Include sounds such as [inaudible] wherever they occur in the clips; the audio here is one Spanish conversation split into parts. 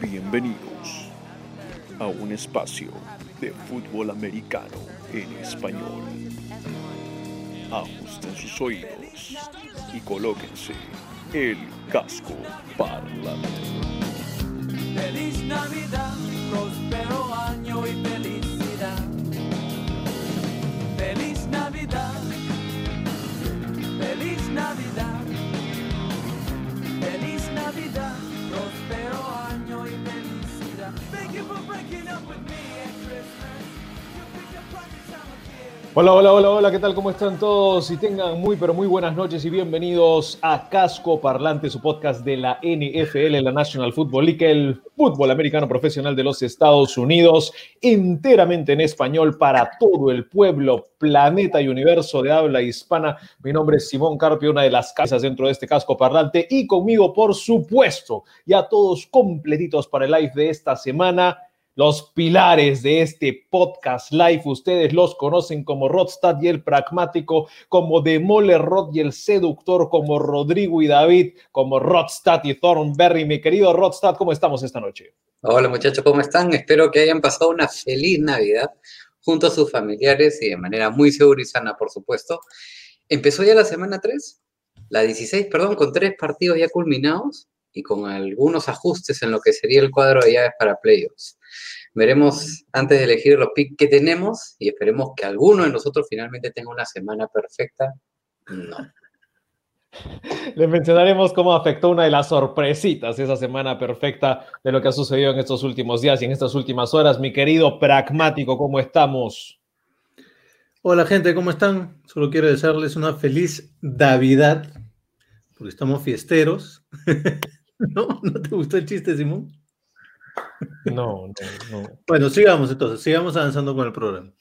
Bienvenidos a un espacio de fútbol americano en español. Ajusten sus oídos y colóquense el casco parlante. Feliz Navidad, próspero año y felicidad. Feliz Navidad, feliz Navidad, feliz Navidad, próspero Hola, hola, hola, hola, ¿qué tal? ¿Cómo están todos? Y tengan muy, pero muy buenas noches y bienvenidos a Casco Parlante, su podcast de la NFL, la National Football League, el fútbol americano profesional de los Estados Unidos, enteramente en español para todo el pueblo, planeta y universo de habla hispana. Mi nombre es Simón Carpio, una de las casas dentro de este Casco Parlante, y conmigo, por supuesto, ya todos completitos para el live de esta semana los pilares de este podcast live. Ustedes los conocen como Rodstad y el pragmático, como Demole Rod y el seductor, como Rodrigo y David, como Rodstad y Thornberry. Mi querido Rodstad, ¿cómo estamos esta noche? Hola muchachos, ¿cómo están? Espero que hayan pasado una feliz Navidad junto a sus familiares y de manera muy segura y sana, por supuesto. Empezó ya la semana 3, la 16, perdón, con tres partidos ya culminados y con algunos ajustes en lo que sería el cuadro de llaves para playoffs. Veremos antes de elegir los picks que tenemos y esperemos que alguno de nosotros finalmente tenga una semana perfecta. No. [laughs] Les mencionaremos cómo afectó una de las sorpresitas esa semana perfecta de lo que ha sucedido en estos últimos días y en estas últimas horas. Mi querido pragmático, ¿cómo estamos? Hola gente, ¿cómo están? Solo quiero desearles una feliz Navidad, porque estamos fiesteros. [laughs] ¿No? ¿No te gustó el chiste, Simón? No, no, no. Bueno, sigamos entonces, sigamos avanzando con el programa.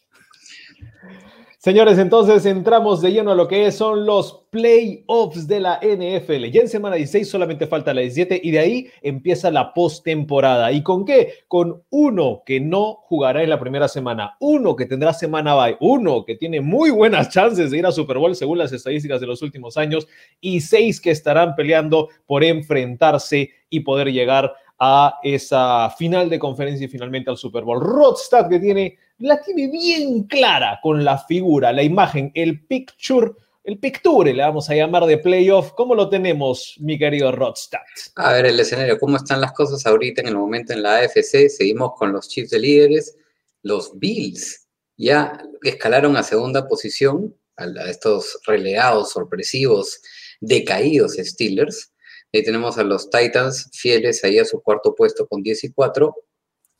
Señores, entonces entramos de lleno a lo que son los playoffs de la NFL. Ya en semana 16 solamente falta la 17 y de ahí empieza la postemporada. ¿Y con qué? Con uno que no jugará en la primera semana, uno que tendrá semana bye, uno que tiene muy buenas chances de ir a Super Bowl según las estadísticas de los últimos años y seis que estarán peleando por enfrentarse y poder llegar a esa final de conferencia y finalmente al Super Bowl. Rodstad que tiene, la tiene bien clara con la figura, la imagen, el picture, el picture, le vamos a llamar de playoff. ¿Cómo lo tenemos, mi querido Rodstad? A ver, el escenario, ¿cómo están las cosas ahorita en el momento en la AFC? Seguimos con los Chiefs de líderes, los Bills ya escalaron a segunda posición, a estos relegados, sorpresivos, decaídos Steelers. Ahí tenemos a los Titans fieles ahí a su cuarto puesto con 10 y 4.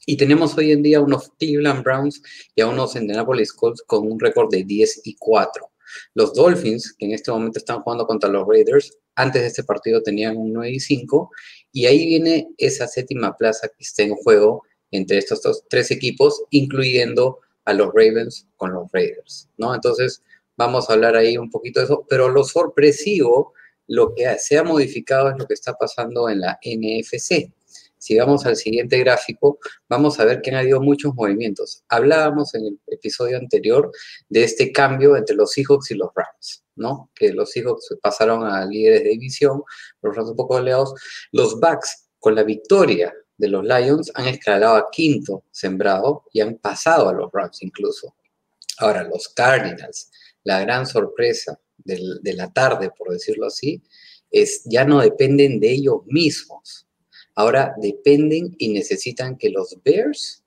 Y tenemos hoy en día unos Cleveland Browns y a unos Indianapolis Colts con un récord de 10 y 4. Los Dolphins, que en este momento están jugando contra los Raiders, antes de este partido tenían un 9 y 5. Y ahí viene esa séptima plaza que está en juego entre estos dos, tres equipos, incluyendo a los Ravens con los Raiders, ¿no? Entonces, vamos a hablar ahí un poquito de eso. Pero lo sorpresivo lo que se ha modificado es lo que está pasando en la NFC. Si vamos al siguiente gráfico, vamos a ver que han habido muchos movimientos. Hablábamos en el episodio anterior de este cambio entre los Seahawks y los Rams, ¿no? Que los Seahawks pasaron a líderes de división, los Rams un poco goleados. Los Bucks, con la victoria de los Lions, han escalado a quinto sembrado y han pasado a los Rams incluso. Ahora, los Cardinals, la gran sorpresa de la tarde, por decirlo así, es, ya no dependen de ellos mismos. Ahora dependen y necesitan que los Bears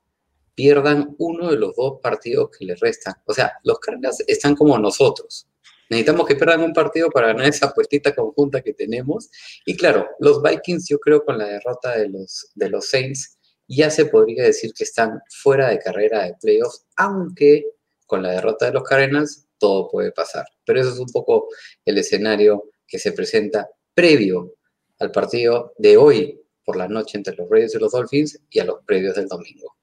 pierdan uno de los dos partidos que les restan. O sea, los Cardinals están como nosotros. Necesitamos que pierdan un partido para ganar esa apuestita conjunta que tenemos. Y claro, los Vikings, yo creo con la derrota de los, de los Saints, ya se podría decir que están fuera de carrera de playoffs, aunque con la derrota de los Cardinals todo puede pasar. Pero eso es un poco el escenario que se presenta previo al partido de hoy por la noche entre los Raiders y los Dolphins y a los previos del domingo.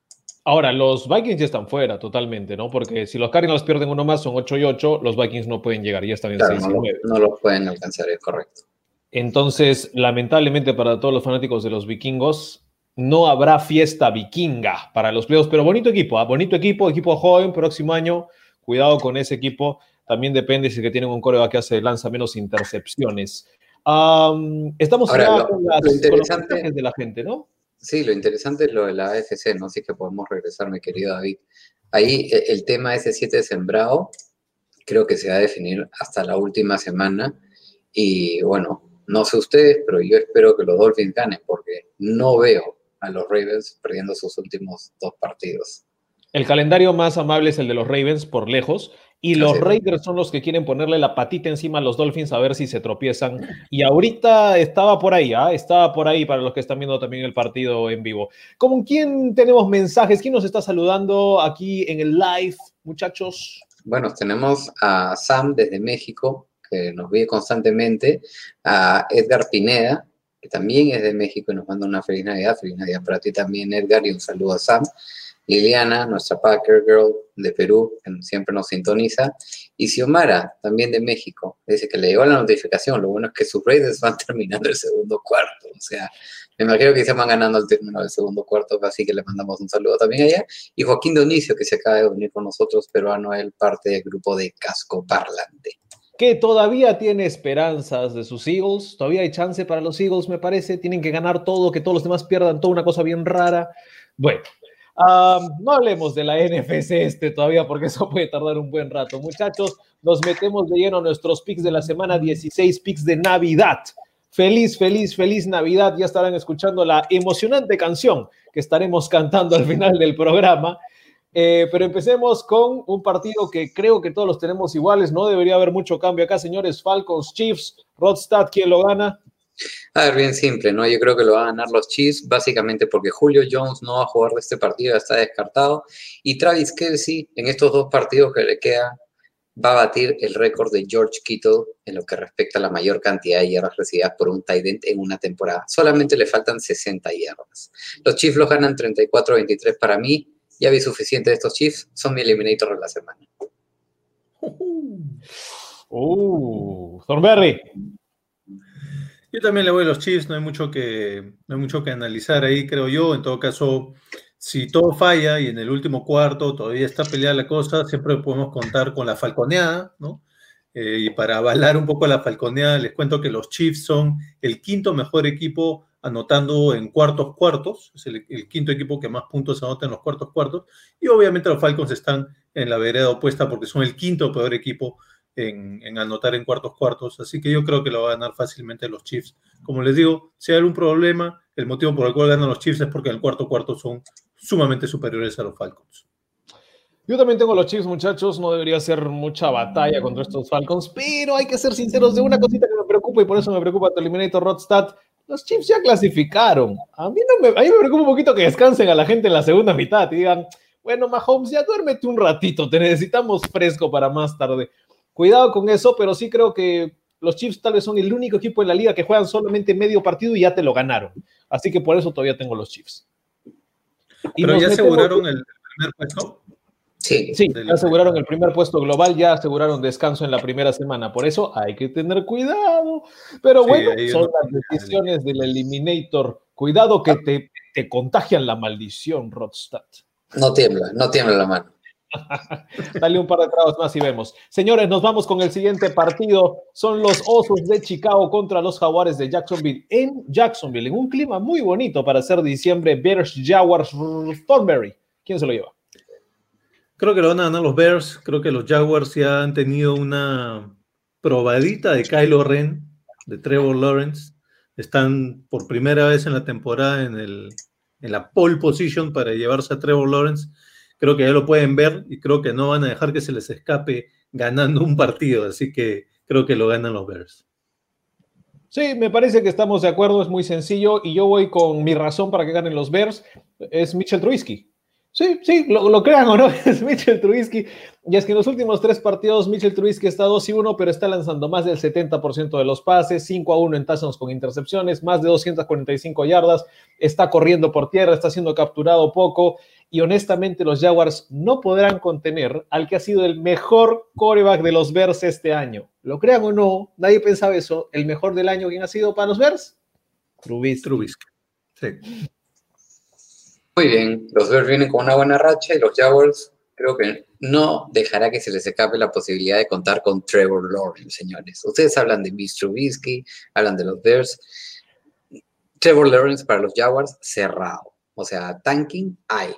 Ahora, los Vikings ya están fuera totalmente, ¿no? Porque si los Cardinals pierden uno más, son 8 y 8, los Vikings no pueden llegar, ya están en Claro, 6 no, y lo- 9. no lo pueden alcanzar, es correcto. Entonces, lamentablemente para todos los fanáticos de los vikingos, no habrá fiesta vikinga para los playoffs, pero bonito equipo, ¿ah? bonito equipo, equipo joven, próximo año, cuidado con ese equipo, también depende si que tienen un coreback que hace lanza menos intercepciones. Am, estamos Ahora, lo- con, las, lo con los interesante- mensajes de la gente, ¿no? Sí, lo interesante es lo de la AFC, ¿no? Así que podemos regresar, mi querido David. Ahí e- el tema ese 7 de sembrado creo que se va a definir hasta la última semana. Y bueno, no sé ustedes, pero yo espero que los Dolphins ganen porque no veo a los Ravens perdiendo sus últimos dos partidos. El calendario más amable es el de los Ravens por lejos. Y los. Raiders son los que quieren ponerle la patita encima a los Dolphins a ver si se tropiezan. Y ahorita estaba por ahí, ¿ah? estaba por ahí para los que están viendo también el partido en vivo. ¿Con quién tenemos mensajes? ¿Quién nos está saludando aquí en el live, muchachos? Bueno, tenemos a Sam desde México, que nos ve constantemente, a Edgar Pineda, que también es de México y nos manda una feliz Navidad. Feliz Navidad para ti también, Edgar, y un saludo a Sam. Liliana, nuestra Packer Girl de Perú, que siempre nos sintoniza. Y Xiomara, también de México, dice que le llegó la notificación. Lo bueno es que sus Raiders van [laughs] terminando el segundo cuarto. O sea, me imagino que se van ganando al término del segundo cuarto, así que le mandamos un saludo también allá. Y Joaquín Donicio, que se acaba de unir con nosotros, peruano, él parte del grupo de Casco Parlante. Que todavía tiene esperanzas de sus Eagles. Todavía hay chance para los Eagles, me parece. Tienen que ganar todo, que todos los demás pierdan toda una cosa bien rara. Bueno, no hablemos de la NFC este todavía porque eso puede tardar un buen rato. Muchachos, nos metemos de lleno a nuestros picks de la semana 16, picks de Navidad. Feliz, feliz, feliz Navidad. Ya estarán escuchando la emocionante canción que estaremos cantando al final del programa. Eh, pero empecemos con un partido que creo que todos los tenemos iguales. No debería haber mucho cambio acá, señores. Falcons, Chiefs, Rodstad, ¿quién lo gana? A ver, bien simple, ¿no? Yo creo que lo van a ganar los Chiefs, básicamente porque Julio Jones no va a jugar de este partido, ya está descartado. Y Travis Kelsey, en estos dos partidos que le queda, va a batir el récord de George Kittle en lo que respecta a la mayor cantidad de yardas recibidas por un tight end en una temporada. Solamente le faltan 60 yardas. Los Chiefs los ganan 34-23 para mí. Ya vi suficiente de estos Chiefs, son mi eliminator de la semana. Uh, Thornberry. Yo también le voy a los Chiefs, no hay mucho que, no hay mucho que analizar ahí, creo yo. En todo caso, si todo falla y en el último cuarto todavía está peleada la cosa, siempre podemos contar con la falconeada, ¿no? Eh, y para avalar un poco la falconeada, les cuento que los Chiefs son el quinto mejor equipo anotando en cuartos cuartos, es el, el quinto equipo que más puntos anota en los cuartos cuartos, y obviamente los Falcons están en la vereda opuesta porque son el quinto peor equipo en, en, anotar en cuartos cuartos, así que yo creo que lo va a ganar fácilmente los Chiefs. Como les digo, si hay algún problema, el motivo por el cual ganan los Chiefs es porque en el cuarto cuarto son sumamente superiores a los Falcons. Yo también tengo los Chiefs, muchachos. No debería ser mucha batalla contra estos Falcons, pero hay que ser sinceros de una cosita que me preocupa y por eso me preocupa tu Eliminator Rodstad. Los Chiefs ya clasificaron. A mí, no me, a mí me preocupa un poquito que descansen a la gente en la segunda mitad y digan, bueno, Mahomes, ya duérmete un ratito, te necesitamos fresco para más tarde. Cuidado con eso, pero sí creo que los Chiefs tal vez son el único equipo en la liga que juegan solamente medio partido y ya te lo ganaron. Así que por eso todavía tengo los Chiefs. Y pero ya aseguraron el primer puesto. Sí, sí ya aseguraron el primer puesto global, ya aseguraron descanso en la primera semana, por eso hay que tener cuidado. Pero bueno, sí, son las decisiones del Eliminator. Cuidado que te, te contagian la maldición, Rodstad. No tiembla, no tiembla la mano. Dale un par de tragos más y vemos. Señores, nos vamos con el siguiente partido. Son los Osos de Chicago contra los Jaguares de Jacksonville en Jacksonville, en un clima muy bonito para hacer diciembre. Bears, Jaguars, Thornberry. ¿Quién se lo lleva? Creo que lo van a ganar los Bears. Creo que los Jaguars ya han tenido una probadita de Kylo Ren, de Trevor Lawrence. Están por primera vez en la temporada en, el, en la pole position para llevarse a Trevor Lawrence. Creo que ya lo pueden ver y creo que no van a dejar que se les escape ganando un partido. Así que creo que lo ganan los Bears. Sí, me parece que estamos de acuerdo, es muy sencillo y yo voy con mi razón para que ganen los Bears, es Mitchell Trubisky. Sí, sí, lo, crean o no, [laughs] es Mitchell Trubisky. Y es que en los últimos tres partidos Mitchell Trubisky está 2 y 1, pero está lanzando más del 70% de los pases, 5 a 1 en touchdowns con intercepciones, más de 245 yardas, está corriendo por tierra, está siendo capturado poco. Y honestamente los Jaguars no podrán contener al que ha sido el mejor coreback de los Bears este año. Lo crean o no, nadie pensaba eso. El mejor del año, ¿quién ha sido para los Bears? Trubisky. Trubisky. Sí. Muy bien, los Bears vienen con una buena racha y los Jaguars creo que no dejará que se les escape la posibilidad de contar con Trevor Lawrence, señores. Ustedes hablan de Mitch Trubisky, hablan de los Bears. Trevor Lawrence para los Jaguars, cerrado. O sea, tanking hay.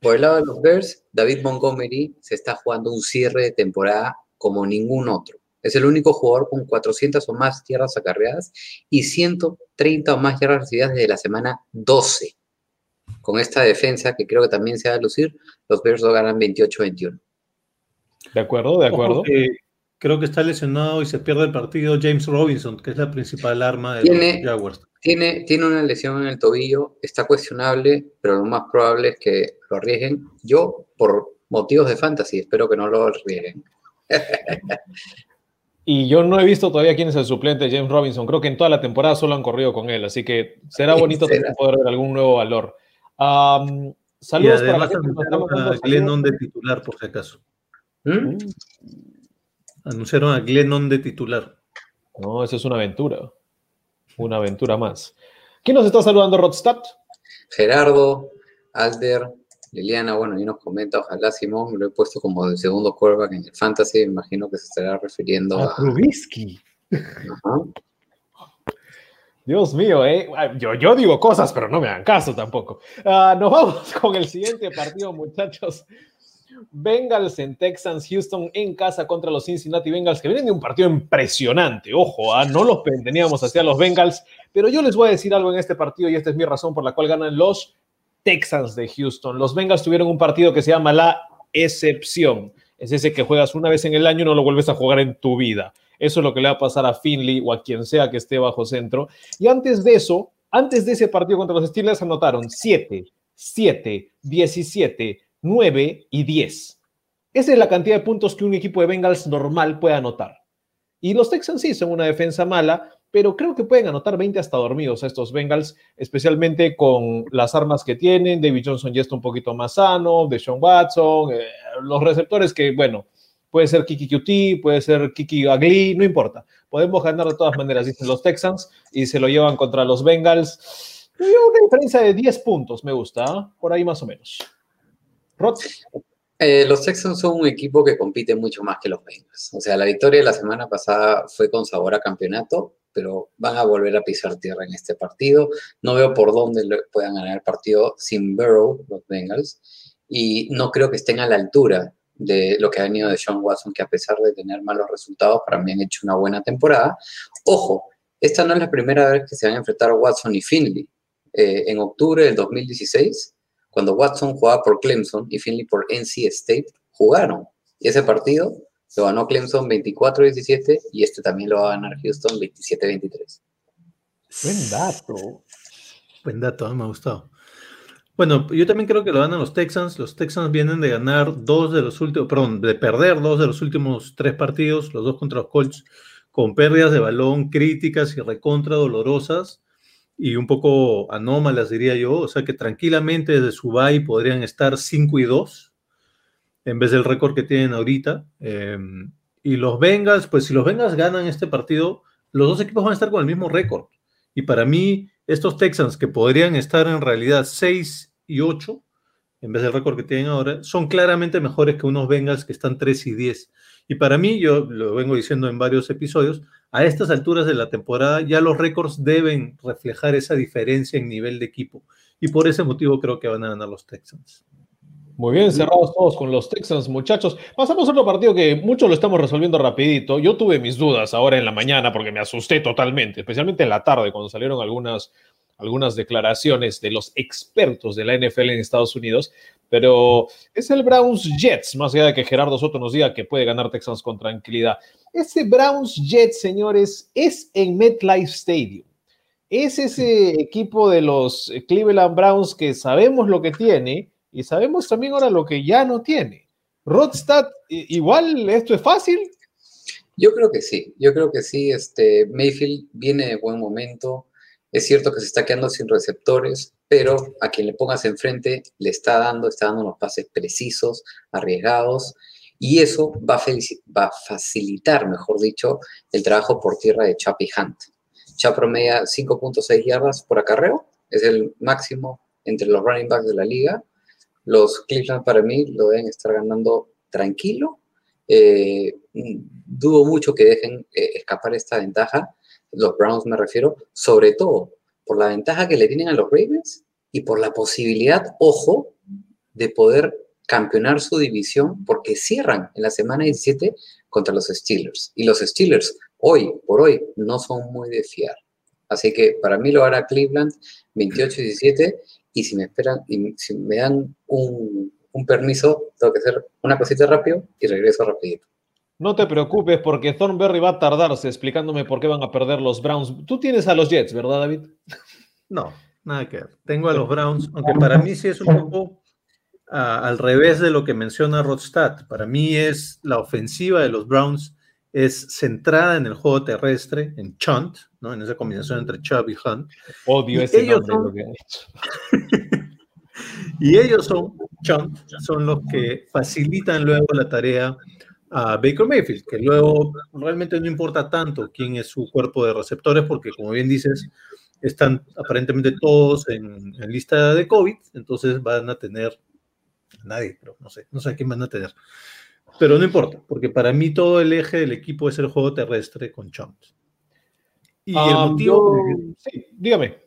Por el lado de los Bears, David Montgomery se está jugando un cierre de temporada como ningún otro. Es el único jugador con 400 o más tierras acarreadas y 130 o más yardas recibidas desde la semana 12. Con esta defensa que creo que también se va a lucir, los Bears lo ganan 28-21. De acuerdo, de acuerdo. Que creo que está lesionado y se pierde el partido James Robinson, que es la principal arma de Tiene- los Jaguars. Tiene, tiene una lesión en el tobillo, está cuestionable, pero lo más probable es que lo arriesguen. Yo, por motivos de fantasy, espero que no lo arriesguen. [laughs] Y yo no he visto todavía quién es el suplente de James Robinson. Creo que en toda la temporada solo han corrido con él, así que será bonito será. también poder ver algún nuevo valor. Y saludos para la gente que nos está anunciaron mandando a Glennon de titular, por si acaso. ¿Mm? Anunciaron a Glennon de titular. No, eso es una aventura. Una aventura más. ¿Quién nos está saludando, Rodstad? Gerardo, Alder, Liliana, bueno, y nos comenta, ojalá Simón, lo he puesto como el segundo quarterback en el fantasy, me imagino que se estará refiriendo a... Trubisky. Ajá. Dios mío, ¿eh? Yo, yo digo cosas, pero no me hagan caso tampoco. Ah, nos vamos [laughs] con el siguiente partido, muchachos. Bengals en Texans, Houston en casa contra los Cincinnati Bengals, que vienen de un partido impresionante. Ojo, ah, no los teníamos hacia los Bengals, pero yo les voy a decir algo en este partido y esta es mi razón por la cual ganan los Texans de Houston. Los Bengals tuvieron un partido que se llama la excepción. Es ese que juegas una vez en el año y no lo vuelves a jugar en tu vida. Eso es lo que le va a pasar a Finley o a quien sea que esté bajo centro. Y antes de eso, antes de ese partido contra los Steelers, anotaron 7, 7, 17, 9 y 10. Esa es la cantidad de puntos que un equipo de Bengals normal puede anotar. Y los Texans sí son una defensa mala, pero creo que pueden anotar 20 hasta dormidos a estos Bengals, especialmente con las armas que tienen. David Johnson ya está un poquito más sano, Deshaun Watson, eh, los receptores que, bueno, puede ser Kiki QT, puede ser Kiki Agli, no importa. Podemos ganar de todas maneras, dicen los Texans, y se lo llevan contra los Bengals. Una diferencia de 10 puntos, me gusta, ¿ah? por ahí más o menos. Eh, los Texans son un equipo que compite mucho más que los Bengals. O sea, la victoria de la semana pasada fue con sabor a campeonato, pero van a volver a pisar tierra en este partido. No veo por dónde puedan ganar el partido sin Burrow, los Bengals, y no creo que estén a la altura de lo que ha venido de Sean Watson, que a pesar de tener malos resultados, para mí han hecho una buena temporada. Ojo, esta no es la primera vez que se van a enfrentar Watson y Finley. Eh, en octubre del 2016, cuando Watson jugaba por Clemson y Finley por NC State, jugaron. Y ese partido lo ganó Clemson 24-17 y este también lo va a ganar Houston 27-23. buen dato. Buen dato, me ha gustado. Bueno, yo también creo que lo ganan los Texans. Los Texans vienen de ganar dos de los últimos, perdón, de perder dos de los últimos tres partidos, los dos contra los Colts, con pérdidas de balón críticas y recontra dolorosas y un poco anómalas, diría yo. O sea que tranquilamente desde su bye podrían estar 5 y 2 en vez del récord que tienen ahorita. Eh, y los Bengals, pues si los Bengals ganan este partido, los dos equipos van a estar con el mismo récord. Y para mí, estos Texans que podrían estar en realidad 6 y 8, en vez del récord que tienen ahora, son claramente mejores que unos Bengals que están 3 y 10. Y para mí, yo lo vengo diciendo en varios episodios, a estas alturas de la temporada ya los récords deben reflejar esa diferencia en nivel de equipo. Y por ese motivo creo que van a ganar los Texans. Muy bien, cerrados todos con los Texans, muchachos. Pasamos a otro partido que muchos lo estamos resolviendo rapidito. Yo tuve mis dudas ahora en la mañana porque me asusté totalmente, especialmente en la tarde cuando salieron algunas, algunas declaraciones de los expertos de la NFL en Estados Unidos. Pero es el Browns Jets, más allá de que Gerardo Soto nos diga que puede ganar Texans con tranquilidad. Ese Browns Jets, señores, es en MetLife Stadium. Es ese equipo de los Cleveland Browns que sabemos lo que tiene y sabemos también ahora lo que ya no tiene. Rodstad, igual esto es fácil. Yo creo que sí, yo creo que sí. Este, Mayfield viene de buen momento. Es cierto que se está quedando sin receptores, pero a quien le pongas enfrente le está dando, está dando unos pases precisos, arriesgados, y eso va a, facilitar, mejor dicho, el trabajo por tierra de Chappie Hunt. Chap promedia 5.6 yardas por acarreo, es el máximo entre los running backs de la liga. Los Cleveland para mí lo deben estar ganando tranquilo. Eh, dudo mucho que dejen eh, escapar esta ventaja, los Browns me refiero, sobre todo por la ventaja que le tienen a los Ravens y por la posibilidad, ojo, de poder campeonar su división porque cierran en la semana 17 contra los Steelers. Y los Steelers hoy por hoy no son muy de fiar. Así que para mí lo hará Cleveland 28-17 y si me esperan y si me dan un, un permiso, tengo que hacer una cosita rápido y regreso rapidito. No te preocupes porque Thornberry va a tardarse explicándome por qué van a perder los Browns. Tú tienes a los Jets, ¿verdad, David? No, nada que ver. Tengo a los Browns, aunque para mí sí es un poco al revés de lo que menciona Rodstad. Para mí es la ofensiva de los Browns es centrada en el juego terrestre, en Chunt, ¿no? en esa combinación entre Chubb y Hunt. Odio Y ese ellos nombre son- lo que han hecho. [laughs] Y ellos son, Chunt, son los que facilitan luego la tarea a Baker Mayfield, que luego realmente no importa tanto quién es su cuerpo de receptores, porque como bien dices, están aparentemente todos en, en lista de COVID, entonces van a tener nadie, pero no sé, no sé a quién van a tener. Pero no importa, porque para mí todo el eje del equipo es el juego terrestre con Chunt. Y el Ah, motivo... yo- Sí, dígame.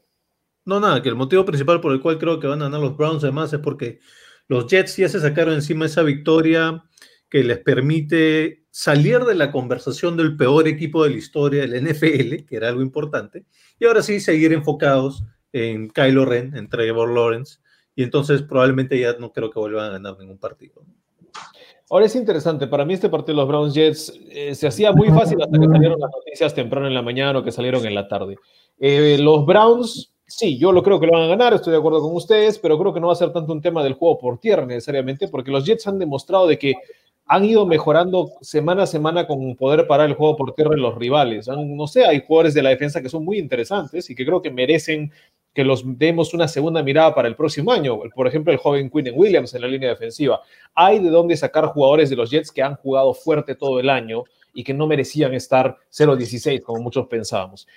No, nada, que el motivo principal por el cual creo que van a ganar los Browns además es porque los Jets ya se sacaron encima esa victoria que les permite salir de la conversación del peor equipo de la historia del NFL, que era algo importante, y ahora sí seguir enfocados en Kylo Ren, en Trevor Lawrence, y entonces probablemente ya no creo que vuelvan a ganar ningún partido. Ahora es interesante, para mí este partido de los Browns Jets eh, se hacía muy fácil hasta que salieron las noticias temprano en la mañana o que salieron en la tarde. Eh, los Browns, sí, yo lo creo que lo van a ganar, estoy de acuerdo con ustedes, pero creo que no va a ser tanto un tema del juego por tierra necesariamente, porque los Jets han demostrado de que han ido mejorando semana a semana con poder parar el juego por tierra en los rivales. No sé, hay jugadores de la defensa que son muy interesantes y que creo que merecen que los demos una segunda mirada para el próximo año. Por ejemplo, el joven Quinn Williams en la línea defensiva. Hay de dónde sacar jugadores de los Jets que han jugado fuerte todo el año y que no merecían estar 0-16 como muchos pensábamos.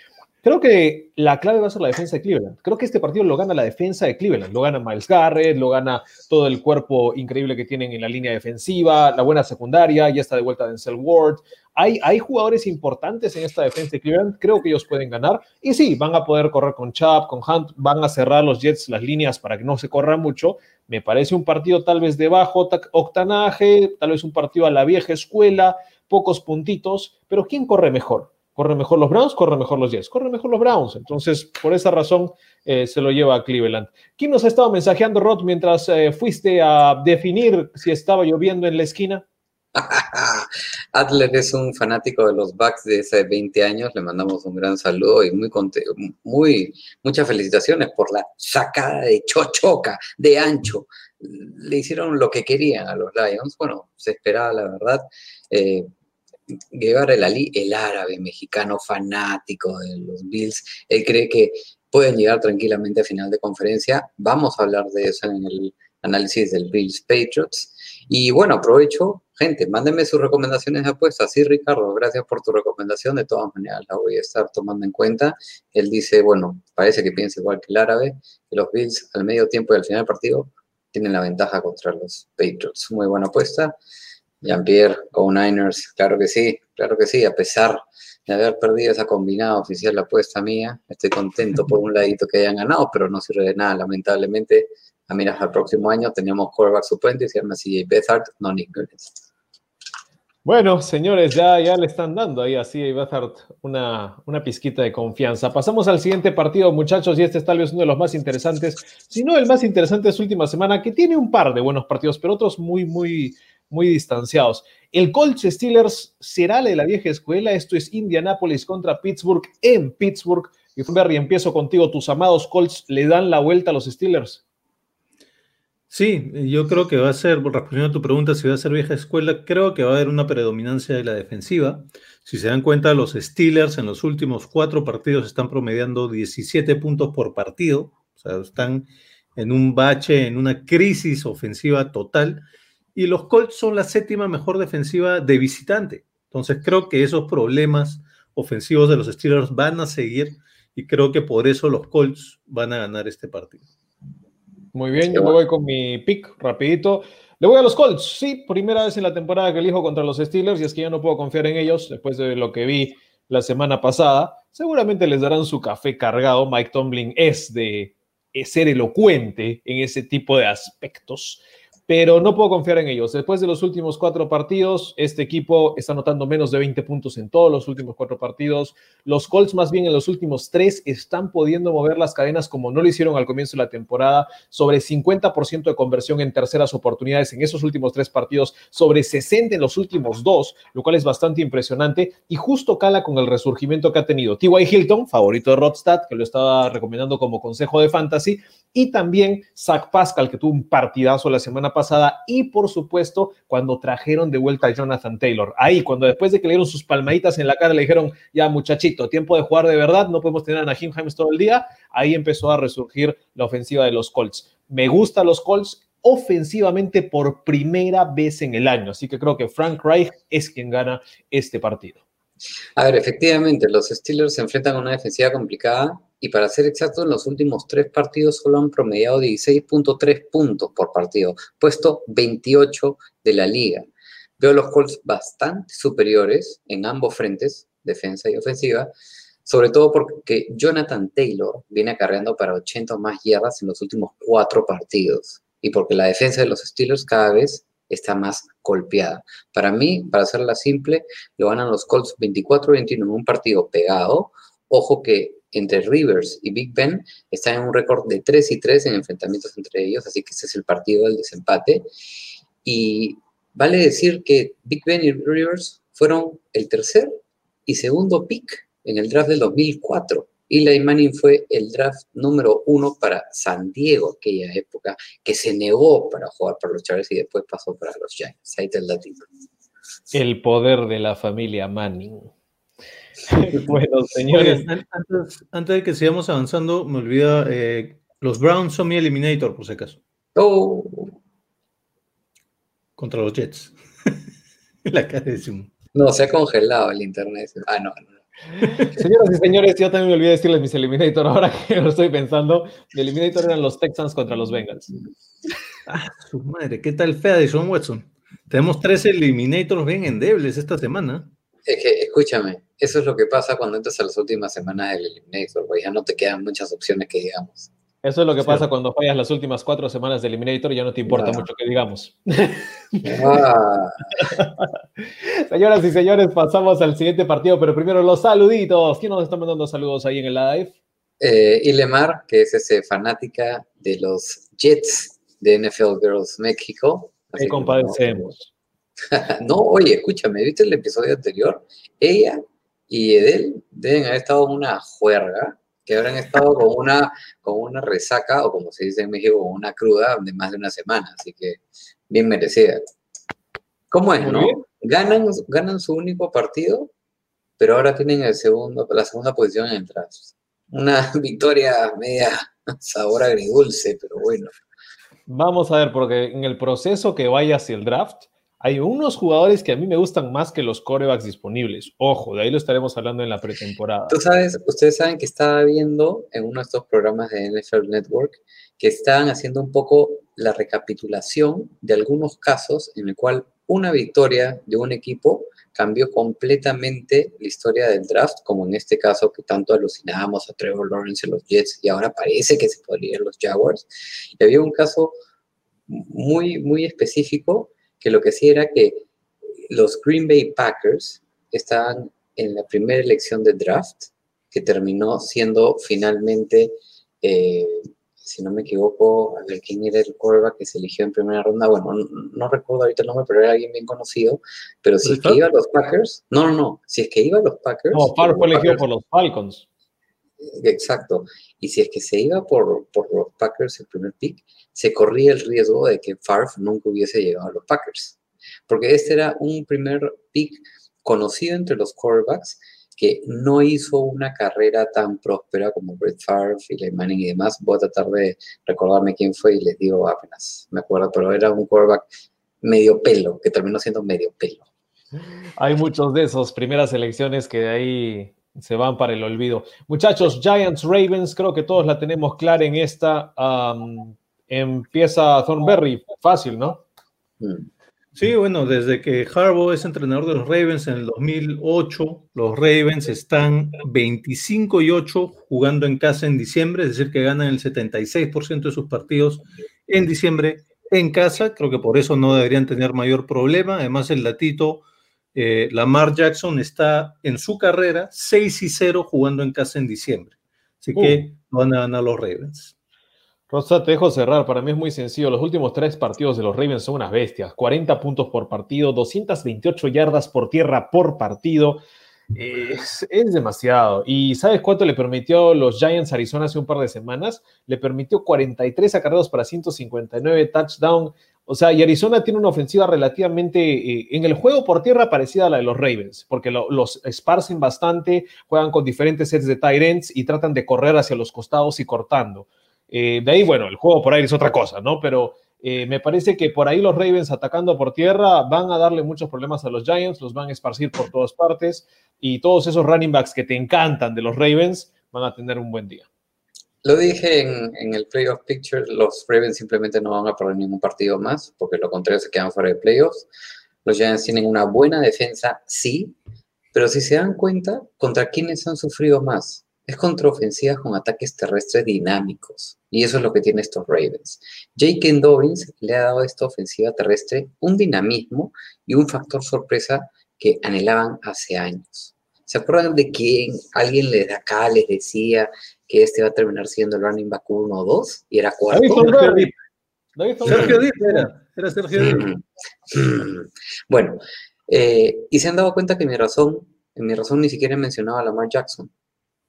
Creo que la clave va a ser la defensa de Cleveland. Creo que este partido lo gana la defensa de Cleveland. Lo gana Miles Garrett, lo gana todo el cuerpo increíble que tienen en la línea defensiva, la buena secundaria, ya está de vuelta Denzel Ward. Hay, hay jugadores importantes en esta defensa de Cleveland. Creo que ellos pueden ganar. Y sí, van a poder correr con Chubb, con Hunt, van a cerrar los Jets las líneas para que no se corra mucho. Me parece un partido tal vez de bajo octanaje, tal vez un partido a la vieja escuela, pocos puntitos, pero ¿quién corre mejor? ¿Corre mejor los Browns? Corre mejor los Jets. Corre mejor los Browns. Entonces, por esa razón, eh, se lo lleva a Cleveland. ¿Quién nos ha estado mensajeando, Rod, mientras eh, fuiste a definir si estaba lloviendo en la esquina? [laughs] Adler es un fanático de los Bucks de hace 20 años. Le mandamos un gran saludo y muy, muy muchas felicitaciones por la sacada de chochoca, de ancho. Le hicieron lo que querían a los Lions. Bueno, se esperaba, la verdad. Eh, Guevara el el árabe mexicano fanático de los Bills, él cree que pueden llegar tranquilamente a final de conferencia. Vamos a hablar de eso en el análisis del Bills Patriots. Y bueno, aprovecho, gente, mándenme sus recomendaciones de apuestas. Sí, Ricardo, gracias por tu recomendación. De todas maneras, la voy a estar tomando en cuenta. Él dice, bueno, parece que piensa igual que el árabe, que los Bills al medio tiempo y al final del partido tienen la ventaja contra los Patriots. Muy buena apuesta. Jean-Pierre, Go Niners, claro que sí, claro que sí, a pesar de haber perdido esa combinada oficial la apuesta mía, estoy contento por un ladito que hayan ganado, pero no sirve de nada, lamentablemente. A miras al próximo año tenemos quarterback suplente, se llama CJ Beathard, no Nick. Bueno, señores, ya, ya le están dando ahí a Bethard una, una pizquita de confianza. Pasamos al siguiente partido, muchachos, y este es tal vez uno de los más interesantes, si no el más interesante de su última semana, que tiene un par de buenos partidos, pero otros muy, muy, muy distanciados. El Colts Steelers será la de la vieja escuela. Esto es Indianapolis contra Pittsburgh en Pittsburgh. Y Berry, empiezo contigo. Tus amados Colts le dan la vuelta a los Steelers. Sí, yo creo que va a ser, respondiendo a tu pregunta, si va a ser vieja escuela, creo que va a haber una predominancia de la defensiva. Si se dan cuenta, los Steelers en los últimos cuatro partidos están promediando 17 puntos por partido. O sea, están en un bache, en una crisis ofensiva total. Y los Colts son la séptima mejor defensiva de visitante. Entonces creo que esos problemas ofensivos de los Steelers van a seguir y creo que por eso los Colts van a ganar este partido. Muy bien, yo me voy con mi pick rapidito. Le voy a los Colts, sí, primera vez en la temporada que elijo contra los Steelers y es que ya no puedo confiar en ellos después de lo que vi la semana pasada. Seguramente les darán su café cargado. Mike Tomlin es de es ser elocuente en ese tipo de aspectos pero no puedo confiar en ellos. Después de los últimos cuatro partidos, este equipo está anotando menos de 20 puntos en todos los últimos cuatro partidos. Los Colts, más bien en los últimos tres, están pudiendo mover las cadenas como no lo hicieron al comienzo de la temporada. Sobre 50% de conversión en terceras oportunidades en esos últimos tres partidos, sobre 60 en los últimos dos, lo cual es bastante impresionante y justo cala con el resurgimiento que ha tenido T.Y. Hilton, favorito de Rodstad, que lo estaba recomendando como consejo de fantasy, y también Zach Pascal, que tuvo un partidazo la semana pasada, y por supuesto, cuando trajeron de vuelta a Jonathan Taylor. Ahí, cuando después de que le dieron sus palmaditas en la cara, le dijeron, ya muchachito, tiempo de jugar de verdad, no podemos tener a Nahim Himes todo el día, ahí empezó a resurgir la ofensiva de los Colts. Me gustan los Colts ofensivamente por primera vez en el año, así que creo que Frank Reich es quien gana este partido. A ver, efectivamente, los Steelers se enfrentan a una defensiva complicada y para ser exacto, en los últimos tres partidos solo han promediado 16.3 puntos por partido, puesto 28 de la liga. Veo los Colts bastante superiores en ambos frentes, defensa y ofensiva, sobre todo porque Jonathan Taylor viene acarreando para 80 más yardas en los últimos cuatro partidos y porque la defensa de los Steelers cada vez está más golpeada. Para mí, para hacerla simple, lo ganan los Colts 24-21 en un partido pegado. Ojo que entre Rivers y Big Ben están en un récord de 3 y 3 en enfrentamientos entre ellos, así que este es el partido del desempate. Y vale decir que Big Ben y Rivers fueron el tercer y segundo pick en el draft del 2004. Eli Manning fue el draft número uno para San Diego aquella época, que se negó para jugar para los Chargers y después pasó para los Giants. Ahí te el datito. El poder de la familia Manning. [laughs] bueno, señores. Oye, antes, antes, de que sigamos avanzando, me olvida, eh, los Browns son mi eliminator, por si acaso. Oh. Contra los Jets. [laughs] La cara de Zoom. No, se ha congelado el internet. Ah, no, no. [laughs] Señoras y señores, yo también me olvidé decirles mis Eliminator. Ahora que lo estoy pensando, mi Eliminator eran los Texans contra los Bengals. Ah, su madre, ¿qué tal fea de Sean Watson? Tenemos tres Eliminators bien endebles esta semana. Es que, escúchame, eso es lo que pasa cuando entras a las últimas semanas del Eliminator, pues ya no te quedan muchas opciones que digamos. Eso es lo que pasa cuando fallas las últimas cuatro semanas de Eliminator y ya no te importa Ah. mucho que digamos. Ah, [laughs] Señoras y señores, pasamos al siguiente partido, pero primero los saluditos. ¿Quién nos está mandando saludos ahí en el live? eh, Ilemar, que es ese fanática de los Jets de NFL Girls México. Así Te que, compadecemos. [laughs] No, oye, escúchame, ¿viste el episodio anterior? Ella y Edel deben haber estado en una juerga, que habrán estado con una, con una resaca, o como se dice en México, con una cruda de más de una semana, así que bien merecida. ¿Cómo es, Muy no? bien. Ganan, ganan su único partido, pero ahora tienen el segundo, la segunda posición en el draft. Una [laughs] victoria media sabor agridulce, pero bueno. Vamos a ver, porque en el proceso que vaya hacia el draft, hay unos jugadores que a mí me gustan más que los corebacks disponibles. Ojo, de ahí lo estaremos hablando en la pretemporada. Tú sabes, ustedes saben que estaba viendo en uno de estos programas de NFL Network que estaban haciendo un poco la recapitulación de algunos casos en el cual una victoria de un equipo cambió completamente la historia del draft, como en este caso que tanto alucinábamos a Trevor Lawrence en los Jets y ahora parece que se podría ir los Jaguars. Y había un caso muy, muy específico que lo que hacía era que los Green Bay Packers estaban en la primera elección de draft, que terminó siendo finalmente, eh, si no me equivoco, a ver quién era el quarterback que se eligió en primera ronda. Bueno, no, no recuerdo ahorita el nombre, pero era alguien bien conocido. Pero si es que iba a los Packers, no, no, no, si es que iba a los Packers. No, Favre fue elegido por los Falcons. Exacto. Y si es que se iba por, los Packers el primer pick, se corría el riesgo de que Favre nunca hubiese llegado a los Packers. Porque este era un primer pick conocido entre los quarterbacks que no hizo una carrera tan próspera como Brett Favre, Eli Manning y demás. Voy a tratar de recordarme quién fue y les digo apenas me acuerdo, pero era un quarterback medio pelo, que terminó siendo medio pelo. Hay muchos de esos primeras elecciones que de ahí se van para el olvido. Muchachos, Giants, Ravens, creo que todos la tenemos clara en esta. Am, empieza Thornberry, fácil, ¿no? Mm. Sí, bueno, desde que Harbaugh es entrenador de los Ravens en el 2008, los Ravens están 25 y 8 jugando en casa en diciembre, es decir, que ganan el 76% de sus partidos en diciembre en casa. Creo que por eso no deberían tener mayor problema. Además, el datito, eh, Lamar Jackson está en su carrera 6 y 0 jugando en casa en diciembre. Así que van a ganar los Ravens. Rosa, te dejo cerrar. Para mí es muy sencillo. Los últimos tres partidos de los Ravens son unas bestias. 40 puntos por partido, 228 yardas por tierra por partido. Es, es, demasiado. ¿Y sabes cuánto le permitió los Giants Arizona hace un par de semanas? Le permitió 43 acarreos para 159 touchdown. O sea, y Arizona tiene una ofensiva relativamente eh, en el juego por tierra parecida a la de los Ravens, porque lo, los esparcen bastante, juegan con diferentes sets de tight ends y tratan de correr hacia los costados y cortando. Eh, de ahí, bueno, el juego por aire es otra cosa, ¿no? Pero eh, me parece que por ahí los Ravens atacando por tierra van a darle muchos problemas a los Giants, los van a esparcir por todas partes y todos esos running backs que te encantan de los Ravens van a tener un buen día. Lo dije en, el playoff picture, los Ravens simplemente no van a perder ningún partido más, porque lo contrario se quedan fuera de playoffs. Los Giants tienen una buena defensa, sí, pero si se dan cuenta, ¿contra quiénes han sufrido más? es contra ofensivas con ataques terrestres dinámicos. Y eso es lo que tiene estos Ravens. Jake Dobbins le ha dado a esta ofensiva terrestre un dinamismo y un factor sorpresa que anhelaban hace años. ¿Se acuerdan de que alguien les de acá les decía que este va a terminar siendo el running back 1 o 2? Y era cuarto. Sergio Dip era, era Sergio Dip. Bueno, eh, y se han dado cuenta que mi razón, en mi razón ni siquiera he mencionado a Lamar Jackson.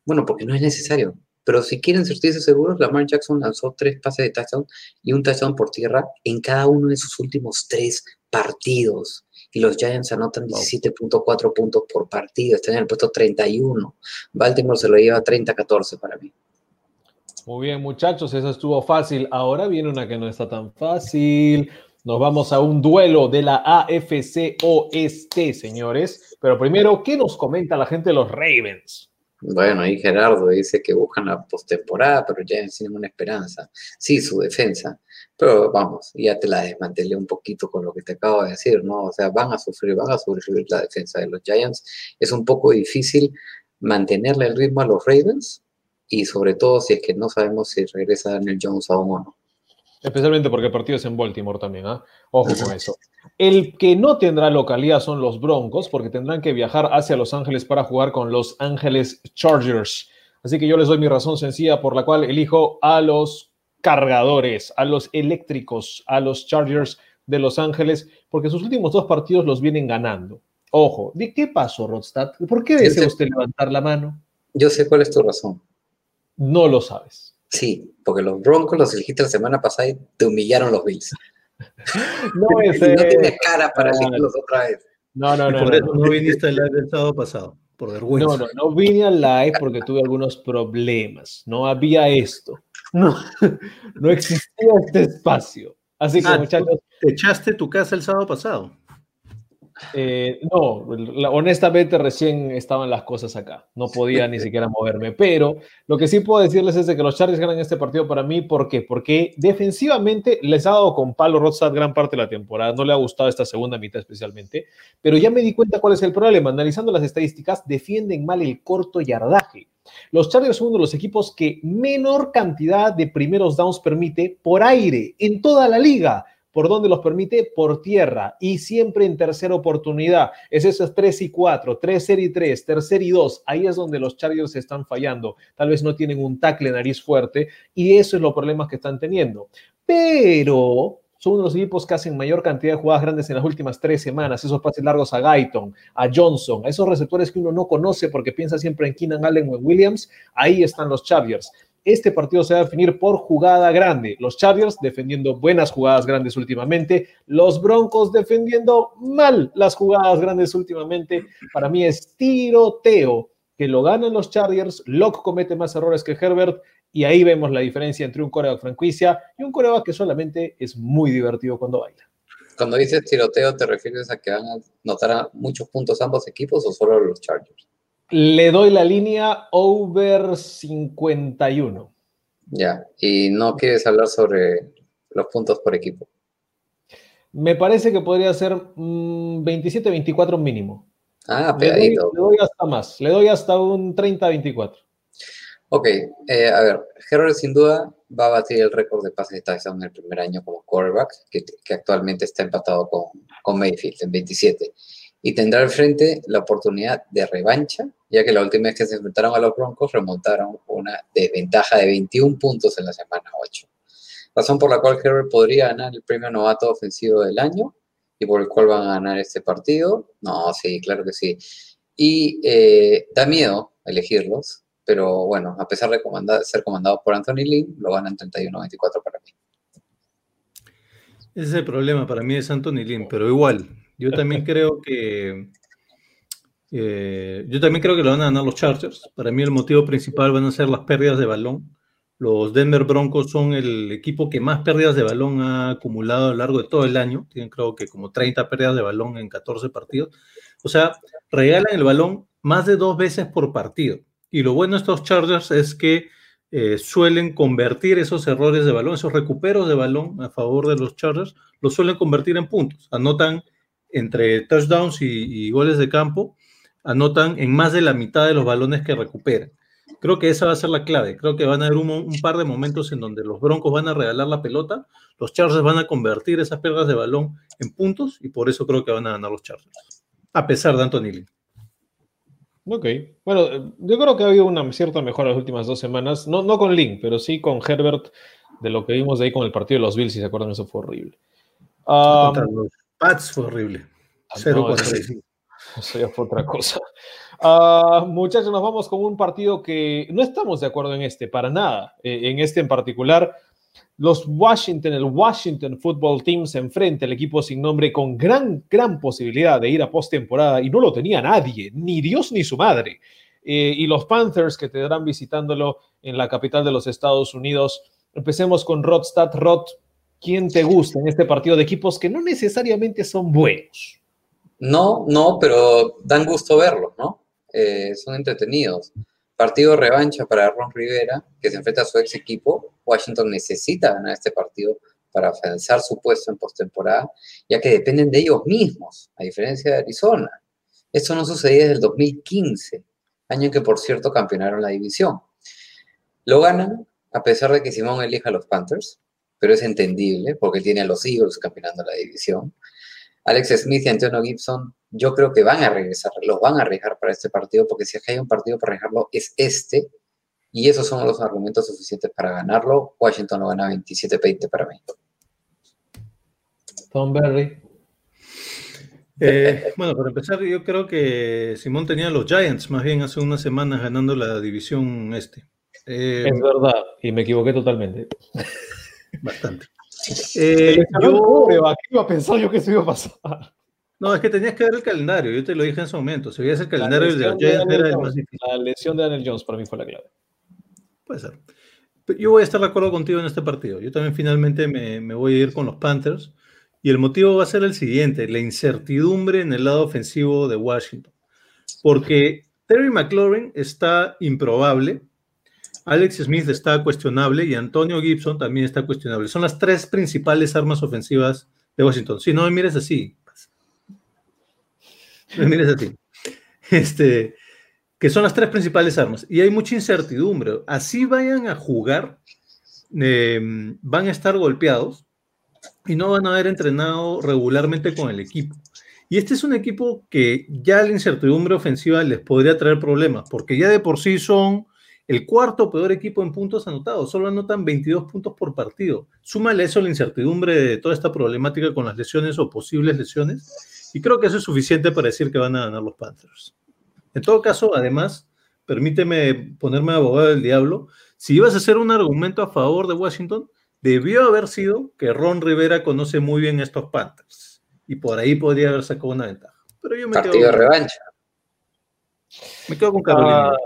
Bueno, porque no es necesario. Pero si quieren sentirse seguros, Lamar Jackson lanzó tres pases de touchdown y un touchdown por tierra en cada uno de sus últimos tres partidos. Y los Giants anotan 17.4 puntos por partido, están en el puesto 31. Baltimore se lo lleva 30-14 para mí. Muy bien, muchachos, eso estuvo fácil. Ahora viene una que no está tan fácil. Nos vamos a un duelo de la AFC Oeste, señores. Pero primero, ¿qué nos comenta la gente de los Ravens? Bueno, ahí Gerardo dice que buscan la postemporada, pero ya tienen una esperanza. Sí, su defensa. Pero vamos, ya te la desmantelé un poquito con lo que te acabo de decir, ¿no? O sea, van a sufrir, van a sufrir la defensa de los Giants. Es un poco difícil mantenerle el ritmo a los Ravens y sobre todo si es que no sabemos si regresa Daniel Jones aún o no. Especialmente porque el partido es en Baltimore también, ¿ah? Ojo con eso. El que no tendrá localidad son los Broncos, porque tendrán que viajar hacia Los Ángeles para jugar con los Ángeles Chargers. Así que yo les doy mi razón sencilla por la cual elijo a los cargadores, a los eléctricos, a los Chargers de Los Ángeles, porque sus últimos dos partidos los vienen ganando. Ojo, ¿de qué pasó, Rodstad? ¿Por qué desea usted levantar la mano? Yo sé cuál es tu razón. No lo sabes. Sí, porque los Broncos los elegiste la semana pasada y te humillaron los Bills. [laughs] No, [laughs] es, no tienes cara para elegirlos otra vez. No, no, no. por no, eso no, viniste al live del sábado pasado, por vergüenza. No, no, no vine al live porque tuve algunos problemas. No había esto. No, [laughs] no existía este espacio. Así que, Ah, muchachos, Te echaste tu casa el sábado pasado. Eh, no, la- honestamente recién estaban las cosas acá. No podía ni [laughs] siquiera moverme. Pero lo que sí puedo decirles es de que los Chargers ganan este partido para mí. ¿Por qué? Porque defensivamente les ha dado con palo Rodstad gran parte de la temporada. No le ha gustado esta segunda mitad especialmente. Pero ya me di cuenta cuál es el problema. Analizando las estadísticas, defienden mal el corto yardaje. Los Chargers son uno de los equipos que menor cantidad de primeros downs permite por aire en toda la liga. ¿Por dónde los permite? Por tierra y siempre en tercera oportunidad. Es esos 3 y 4, 3 y 3, tercer y 2. Ahí es donde los Chargers están fallando. Tal vez no tienen un tackle nariz fuerte y eso es los problemas que están teniendo. Pero son uno de los equipos que hacen mayor cantidad de jugadas grandes en las últimas tres semanas. Esos pases largos a Guyton, a Johnson, a esos receptores que uno no conoce porque piensa siempre en Keenan Allen o Williams. Ahí están los Chargers. Este partido se va a definir por jugada grande. Los Chargers defendiendo buenas jugadas grandes últimamente. Los Broncos defendiendo mal las jugadas grandes últimamente. Para mí es tiroteo que lo ganan los Chargers. Locke comete más errores que Herbert. Y ahí vemos la diferencia entre un coreback franquicia y un coreback que solamente es muy divertido cuando baila. Cuando dices tiroteo, ¿te refieres a que van a notar a muchos puntos ambos equipos o solo los Chargers? Le doy la línea over 51. Ya, y no quieres hablar sobre los puntos por equipo. Me parece que podría ser 27-24 mínimo. Ah, Le doy, pegadito. le doy hasta más, le doy hasta un 30-24. Ok, eh, a ver, Herbert sin duda va a batir el récord de pases de touchdown en el primer año como quarterback, que, que actualmente está empatado con, con Mayfield en 27. Y tendrá al frente la oportunidad de revancha, ya que la última vez que se enfrentaron a los Broncos remontaron una desventaja de 21 puntos en la semana 8. Razón por la cual Herbert podría ganar el premio novato ofensivo del año y por el cual van a ganar este partido. No, sí, claro que sí. Y eh, da miedo elegirlos, pero bueno, a pesar de comanda- ser comandados por Anthony Lynn, lo ganan 31-24 para mí. Ese es el problema para mí es Anthony Lynn, pero igual, yo también [laughs] creo que eh, yo también creo que lo van a ganar los Chargers. Para mí el motivo principal van a ser las pérdidas de balón. Los Denver Broncos son el equipo que más pérdidas de balón ha acumulado a lo largo de todo el año. Tienen creo que como 30 pérdidas de balón en 14 partidos. O sea, regalan el balón más de dos veces por partido. Y lo bueno de estos Chargers es que eh, suelen convertir esos errores de balón, esos recuperos de balón a favor de los Chargers, los suelen convertir en puntos. Anotan entre touchdowns y, y goles de campo, anotan en más de la mitad de los balones que recuperan. Creo que esa va a ser la clave. Creo que van a haber un, un par de momentos en donde los Broncos van a regalar la pelota, los Chargers van a convertir esas pérdidas de balón en puntos y por eso creo que van a ganar los Chargers. A pesar de Anthony Lynn. Ok. Bueno, yo creo que ha habido una cierta mejora las últimas dos semanas. No, no con Link, pero sí con Herbert, de lo que vimos de ahí con el partido de los Bills, si se acuerdan, eso fue horrible. Ah, Contra los Pats fue horrible. no, 0-45. [laughs] Eso ya fue otra cosa. Ah, muchachos, nos vamos con un partido que no estamos de acuerdo en este, para nada. Eh, en este en particular, los Washington, el Washington Football Team se enfrenta al equipo sin nombre con gran, gran posibilidad de ir a postemporada y no lo tenía nadie, ni Dios ni su madre. Eh, y los Panthers que te darán visitándolo en la capital de los Estados Unidos. Empecemos con Rodstad. Rod, ¿quién te gusta en este partido de equipos que no necesariamente son buenos? No, no, pero dan gusto verlos, ¿no? Eh, son entretenidos. Partido revancha para Ron Rivera, que se enfrenta a su ex equipo. Washington necesita ganar este partido para afianzar su puesto en postemporada, ya que dependen de ellos mismos, a diferencia de Arizona. Esto no sucedía desde el 2015, año en que, por cierto, campeonaron la división. Lo ganan a pesar de que Simón elija a los Panthers, pero es entendible porque tiene a los Eagles campeonando la división. Alex Smith y Antonio Gibson, yo creo que van a regresar, los van a arriesgar para este partido, porque si hay un partido para arriesgarlo es este, y esos son los argumentos suficientes para ganarlo. Washington lo gana 27-20 para mí. Tom Berry. Eh, bueno, para empezar, yo creo que Simón tenía a los Giants más bien hace unas semanas ganando la división este. Eh, Es verdad, y me equivoqué totalmente. bastante. Eh, yo... yo, ¿Qué iba a pensar yo que eso iba a pasar? no, es que tenías que ver el calendario, yo te lo dije en su momento. Si veías el calendario de los Giants era el más difícil. La lesión de Daniel Jones para mí fue la clave. Puede ser. Yo voy a estar de acuerdo contigo en este partido. Yo también finalmente me, me voy a ir con los Panthers. Y el motivo va a ser el siguiente, la incertidumbre en el lado ofensivo de Washington. Porque Terry McLaurin está improbable, Alex Smith está cuestionable y Antonio Gibson también está cuestionable. Son las tres principales armas ofensivas de Washington. Si no me mires así, me mires así. Este, que son las tres principales armas. Y hay mucha incertidumbre. Así vayan a jugar, eh, van a estar golpeados y no van a haber entrenado regularmente con el equipo. Y este es un equipo que ya la incertidumbre ofensiva les podría traer problemas, porque ya de por sí son el cuarto peor equipo en puntos anotados, solo anotan 22 puntos por partido. Súmale eso la incertidumbre de toda esta problemática con las lesiones o posibles lesiones, y creo que eso es suficiente para decir que van a ganar los Panthers. En todo caso, además, permíteme ponerme abogado del diablo, si ibas a hacer un argumento a favor de Washington, debió haber sido que Ron Rivera conoce muy bien estos Panthers, y por ahí podría haber sacado una ventaja. Pero yo me Partido quedo, de revancha. me quedo con Carolina. Ah,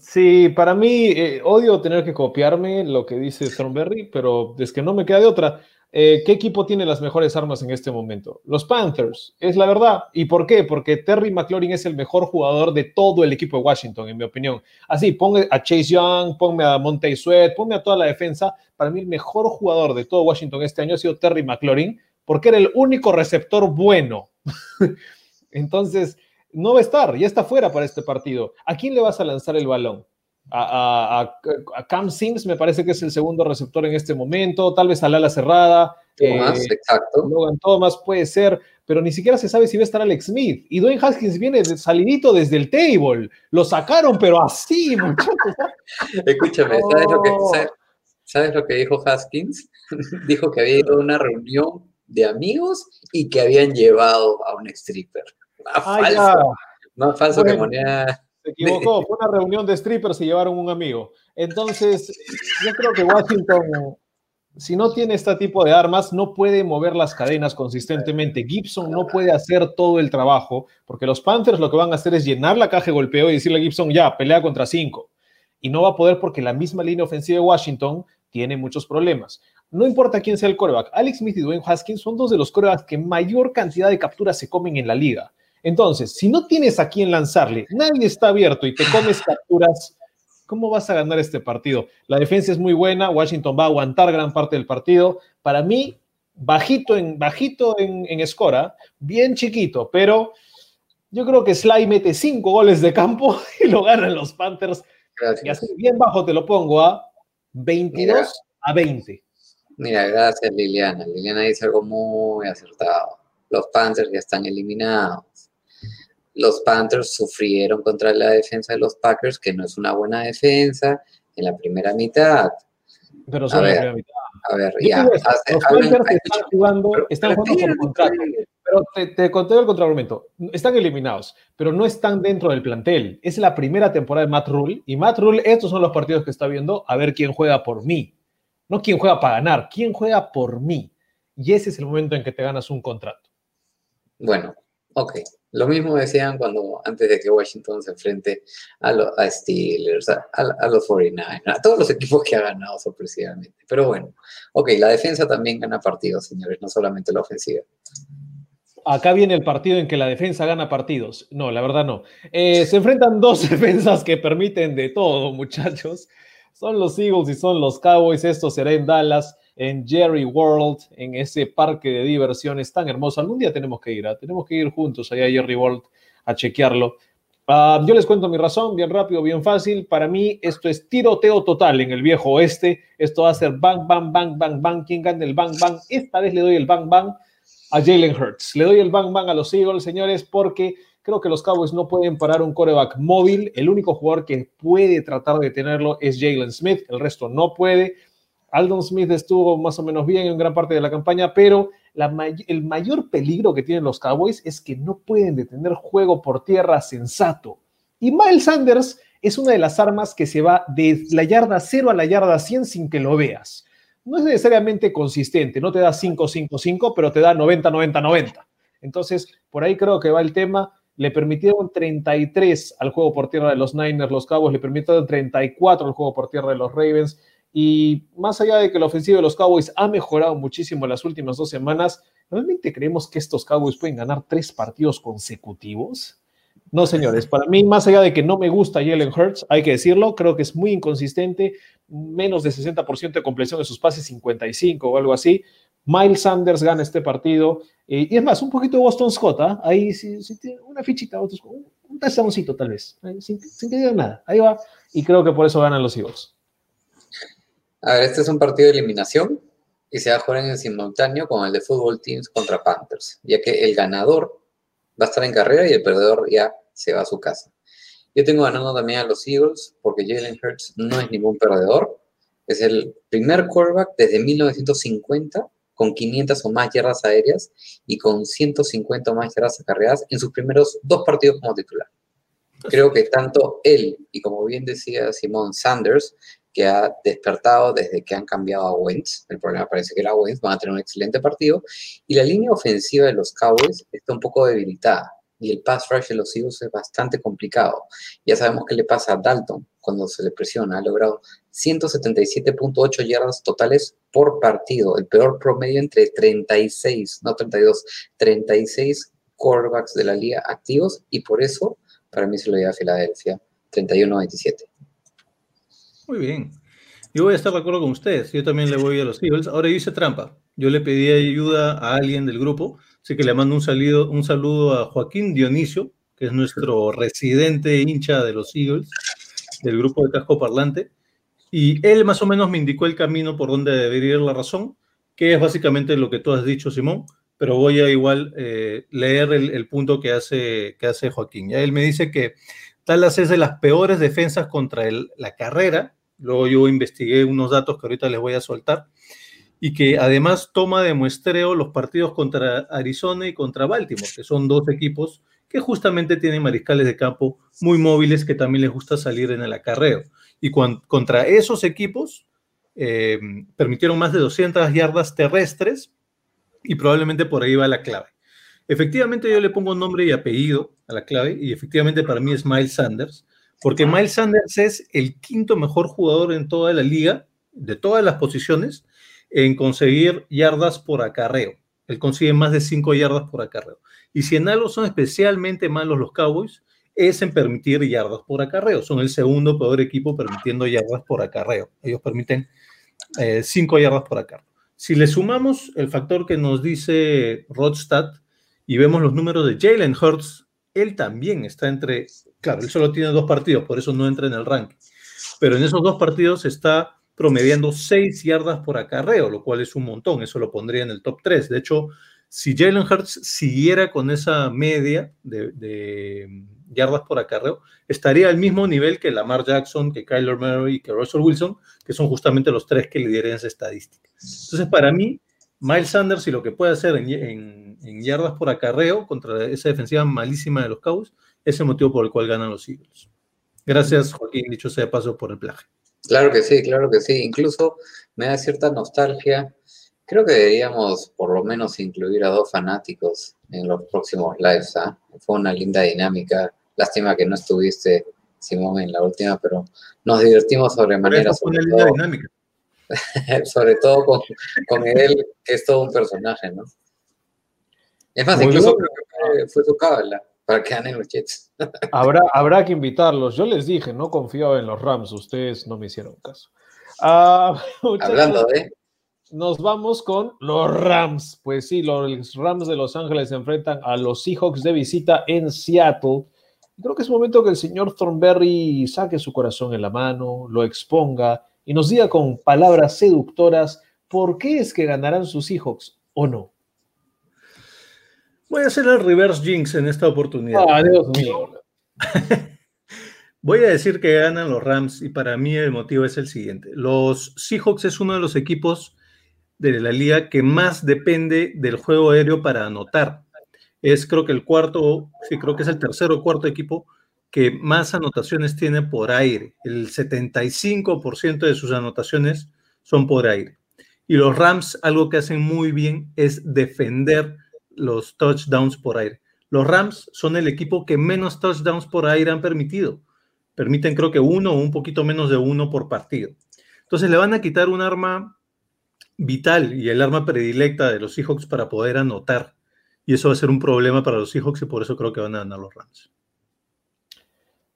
sí, para mí, eh, odio tener que copiarme lo que dice Thornberry, pero es que no me queda de otra. Eh, ¿Qué equipo tiene las mejores armas en este momento? Los Panthers, es la verdad. ¿Y por qué? Porque Terry McLaurin es el mejor jugador de todo el equipo de Washington, en mi opinión. Así, ponme a Chase Young, ponme a Monte Sweat, ponme a toda la defensa. Para mí, el mejor jugador de todo Washington este año ha sido Terry McLaurin, porque era el único receptor bueno. [laughs] Entonces, no va a estar, ya está fuera para este partido. ¿A quién le vas a lanzar el balón? A, a- a Cam Sims me parece que es el segundo receptor en este momento, tal vez al ala cerrada. Thomas, eh, exacto. Logan Thomas puede ser, pero ni siquiera se sabe si va a estar Alex Smith. Y Dwayne Haskins viene de- salidito desde el table. Lo sacaron, pero así, [laughs] muchachos. Escúchame, ¿sabes lo que, No. sabes, sabes lo que dijo Haskins? [laughs] dijo que había ido a una reunión de amigos y que habían llevado a un stripper. Más Ah, falso, ya, más falso que Bueno. moneda. se equivocó. Fue una reunión de strippers y llevaron un amigo. Entonces, yo creo que Washington, si no tiene este tipo de armas, no puede mover las cadenas consistentemente. Gibson no puede hacer todo el trabajo, porque los Panthers lo que van a hacer es llenar la caja de golpeo y decirle a Gibson, ya, pelea contra cinco. Y no va a poder porque la misma línea ofensiva de Washington tiene muchos problemas. No importa quién sea el coreback, Alex Smith y Dwayne Haskins son dos de los corebacks que mayor cantidad de capturas se comen en la liga. Entonces, si no tienes a quién lanzarle, nadie está abierto y te comes capturas, ¿cómo vas a ganar este partido? La defensa es muy buena, Washington va a aguantar gran parte del partido. Para mí, bajito en, bajito en, en escora, bien chiquito, pero yo creo que Sly mete cinco goles de campo [laughs] y lo ganan los Panthers. Y así bien bajo te lo pongo a 22 Mira. a 20. Mira, gracias Liliana. Liliana dice algo muy acertado. Los Panthers ya están eliminados. Los Panthers sufrieron contra la defensa de los Packers, que no es una buena defensa, en la primera mitad. Pero solo A en la ver, primera mitad. A ver, ya. hace- los Panthers están jugando, pero- están pero jugando por contrato. Pero te, te conté el contraargumento. Están eliminados, pero no están dentro del plantel. Es la primera temporada de Matt Rule y Matt Rule, estos son los partidos que está viendo, a ver quién juega por mí. No quién juega para ganar, quién juega por mí. Y ese es el momento en que te ganas un contrato. Bueno, ok. Lo mismo decían cuando antes de que Washington se enfrente a, los Steelers, a, a- a los 49ers, a todos los equipos que ha ganado sorpresivamente. Pero bueno, ok, la defensa también gana partidos, señores, no solamente la ofensiva. Acá viene el partido en que la defensa gana partidos. No, la verdad no. Eh, se enfrentan dos [laughs] defensas que permiten de todo, muchachos. Son los Eagles y son los Cowboys. Esto será en Dallas, en Jerry World, en ese parque de diversiones tan hermoso. Algún día tenemos que ir, ¿ah? tenemos que ir juntos allá a Jerry World a chequearlo. Ah, yo les cuento mi razón, bien rápido, bien fácil. Para mí, esto es tiroteo total en el viejo oeste. Esto va a ser bang, bang, bang, bang, bang. ¿Quién gana el bang, bang? Esta vez le doy el bang, bang a Jalen Hurts. Le doy el bang, bang a los Eagles, señores, porque creo que los Cowboys no pueden parar un coreback móvil. El único jugador que puede tratar de tenerlo es Jalen Smith, el resto no puede. Aldon Smith estuvo más o menos bien en gran parte de la campaña, pero el mayor peligro que tienen los Cowboys es que no pueden detener juego por tierra sensato. Y Miles Sanders es una de las armas que se va de la yarda 0 a la yarda 100 sin que lo veas. No es necesariamente consistente, no te da 5-5-5, pero te da 90-90-90. Entonces, por ahí creo que va el tema. Le permitieron 33 al juego por tierra de los Niners, los Cowboys, le permitieron 34 al juego por tierra de los Ravens. Y más allá de que la ofensiva de los Cowboys ha mejorado muchísimo en las últimas dos semanas, ¿realmente creemos que estos Cowboys pueden ganar tres partidos consecutivos? No, señores, para mí, más allá de que no me gusta Jalen Hurts, hay que decirlo, creo que es muy inconsistente, menos de 60% de compleción de sus pases, 55 o algo así. Miles Sanders gana este partido. eh, y es más, un poquito de Boston Scott, ¿ah? ahí sí, sí una fichita, un, un tal vez, sin, sin que digan nada. Ahí va, y creo que por eso ganan los Eagles. A ver, este es un partido de eliminación y se va a jugar en el simultáneo con el de Fútbol Teams contra Panthers, ya que el ganador va a estar en carrera y el perdedor ya se va a su casa. Yo tengo ganando también a los Eagles porque Jalen Hurts no es ningún perdedor. Es el primer quarterback desde 1950 con 500 o más yardas aéreas y con 150 o más yardas acarreadas en sus primeros dos partidos como titular. Creo que tanto él y como bien decía Simón Sanders, que ha despertado desde que han cambiado a Wentz, el problema parece que era Wentz, van a tener un excelente partido, y la línea ofensiva de los Cowboys está un poco debilitada, y el pass rush de los Eagles es bastante complicado. Ya sabemos qué le pasa a Dalton cuando se le presiona, ha logrado 177.8 yardas totales por partido, el peor promedio entre 36, no 32, 36 quarterbacks de la liga activos, y por eso para mí se lo lleva a Filadelfia, 31-27. Muy bien. Yo voy a estar de acuerdo con ustedes. Yo también le voy a los Eagles. Ahora yo hice trampa. yo le pedí ayuda a alguien del grupo, así que le mando un saludo, un saludo a Joaquín Dionisio, que es nuestro residente hincha de los Eagles, del grupo de casco parlante, y él más o menos me indicó el camino por donde debería ir la razón, que es básicamente lo que tú has dicho, Simón, pero voy a igual eh, leer el, punto que hace, que hace Joaquín. Él me dice que Dallas es de las peores defensas contra el, la carrera, luego yo investigué unos datos que ahorita les voy a soltar, y que además toma de muestreo los partidos contra Arizona y contra Baltimore, que son dos equipos que justamente tienen mariscales de campo muy móviles que también les gusta salir en el acarreo. Y contra esos equipos eh, permitieron más de 200 yardas terrestres y probablemente por ahí va la clave. Efectivamente yo le pongo nombre y apellido a la clave y efectivamente para mí es Miles Sanders, porque Miles Sanders es el quinto mejor jugador en toda la liga, de todas las posiciones, en conseguir yardas por acarreo. Él consigue más de 5 yardas por acarreo. Y si en algo son especialmente malos los Cowboys, es en permitir yardas por acarreo. Son el segundo peor equipo permitiendo yardas por acarreo. Ellos permiten 5 eh, yardas por acarreo. Si le sumamos el factor que nos dice Rodstad y vemos los números de Jalen Hurts, él también está entre, claro, él solo tiene dos partidos, por eso no entra en el ranking, pero en esos dos partidos está promediando 6 yardas por acarreo, lo cual es un montón, eso lo pondría en el top 3. De hecho, si Jalen Hurts siguiera con esa media de, de, yardas por acarreo, estaría al mismo nivel que Lamar Jackson, que Kyler Murray y que Russell Wilson, que son justamente los tres que lideran esa estadística. Entonces, para mí, Miles Sanders y lo que puede hacer en, en, en, yardas por acarreo contra esa defensiva malísima de los Cowboys es el motivo por el cual ganan los Eagles. Gracias, Joaquín, dicho sea de paso, por el plagio. Claro que sí, claro que sí. Incluso me da cierta nostalgia. Creo que deberíamos por lo menos incluir a dos fanáticos en los próximos lives. ¿eh? Fue una linda dinámica. Lástima que no estuviste, Simón, en la última, pero nos divertimos sobremanera. Sobre todo, dinámica. [laughs] sobre todo con, con él, que es todo un personaje, ¿no? Es más, Muy incluso creo que fue, fue su cábala para que ganen los Jets. [laughs] habrá, habrá que invitarlos. Yo les dije, no confiaba en los Rams, ustedes no me hicieron caso. [laughs] Uh, Hablando de... Nos vamos con los Rams. Pues sí, los Rams de Los Ángeles se enfrentan a los Seahawks de visita en Seattle. Creo que es momento que el señor Thornberry saque su corazón en la mano, lo exponga y nos diga con palabras seductoras por qué es que ganarán sus Seahawks o no. Voy a hacer el reverse jinx en esta oportunidad. Ah, Dios mío. [laughs] Voy a decir que ganan los Rams y para mí el motivo es el siguiente. Los Seahawks es uno de los equipos de la liga que más depende del juego aéreo para anotar. Es creo que el cuarto, sí, creo que es el tercero o cuarto equipo que más anotaciones tiene por aire. El 75% de sus anotaciones son por aire. Y los Rams, algo que hacen muy bien es defender los touchdowns por aire. Los Rams son el equipo que menos touchdowns por aire han permitido. Permiten creo que uno o un poquito menos de uno por partido. Entonces le van a quitar un arma vital y el arma predilecta de los Seahawks para poder anotar. Y eso va a ser un problema para los Seahawks y por eso creo que van a ganar los Rams.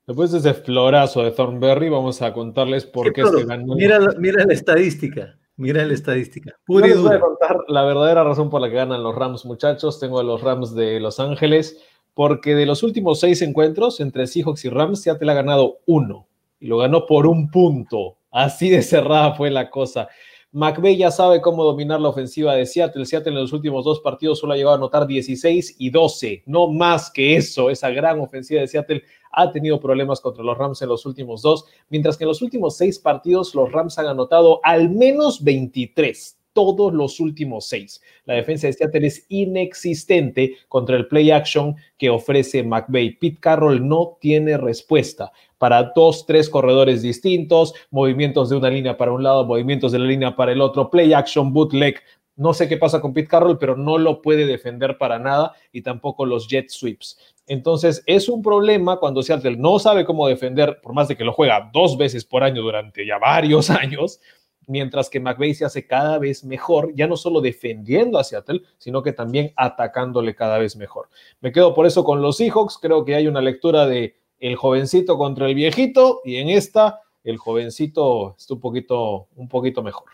Después de ese florazo de Thornberry, vamos a contarles por qué, qué que ganó. Mira, mira la estadística. Mira la estadística. Pura les voy a contar la verdadera razón por la que ganan los Rams, muchachos. Tengo a los Rams de Los Ángeles, porque de los últimos seis encuentros entre Seahawks y Rams, Seattle ha ganado uno. Y lo ganó por un punto. Así de cerrada fue la cosa. McVeigh ya sabe cómo dominar la ofensiva de Seattle. Seattle en los últimos dos partidos solo ha llegado a anotar 16 y 12. No más que eso. Esa gran ofensiva de Seattle ha tenido problemas contra los Rams en los últimos dos, mientras que en los últimos seis partidos los Rams han anotado al menos 23 todos los últimos seis. La defensa de Seattle es inexistente contra el play action que ofrece McVay. Pete Carroll no tiene respuesta para dos, tres corredores distintos, movimientos de una línea para un lado, movimientos de la línea para el otro, play action, bootleg. No sé qué pasa con Pete Carroll, pero no lo puede defender para nada y tampoco los jet sweeps. Entonces, es un problema cuando Seattle no sabe cómo defender, por más de que lo juega dos veces por año durante ya varios [laughs] años, mientras que McVay se hace cada vez mejor, ya no solo defendiendo a Seattle, sino que también atacándole cada vez mejor. Me quedo por eso con los Seahawks, creo que hay una lectura de el jovencito contra el viejito y en esta el jovencito está un poquito, un poquito mejor.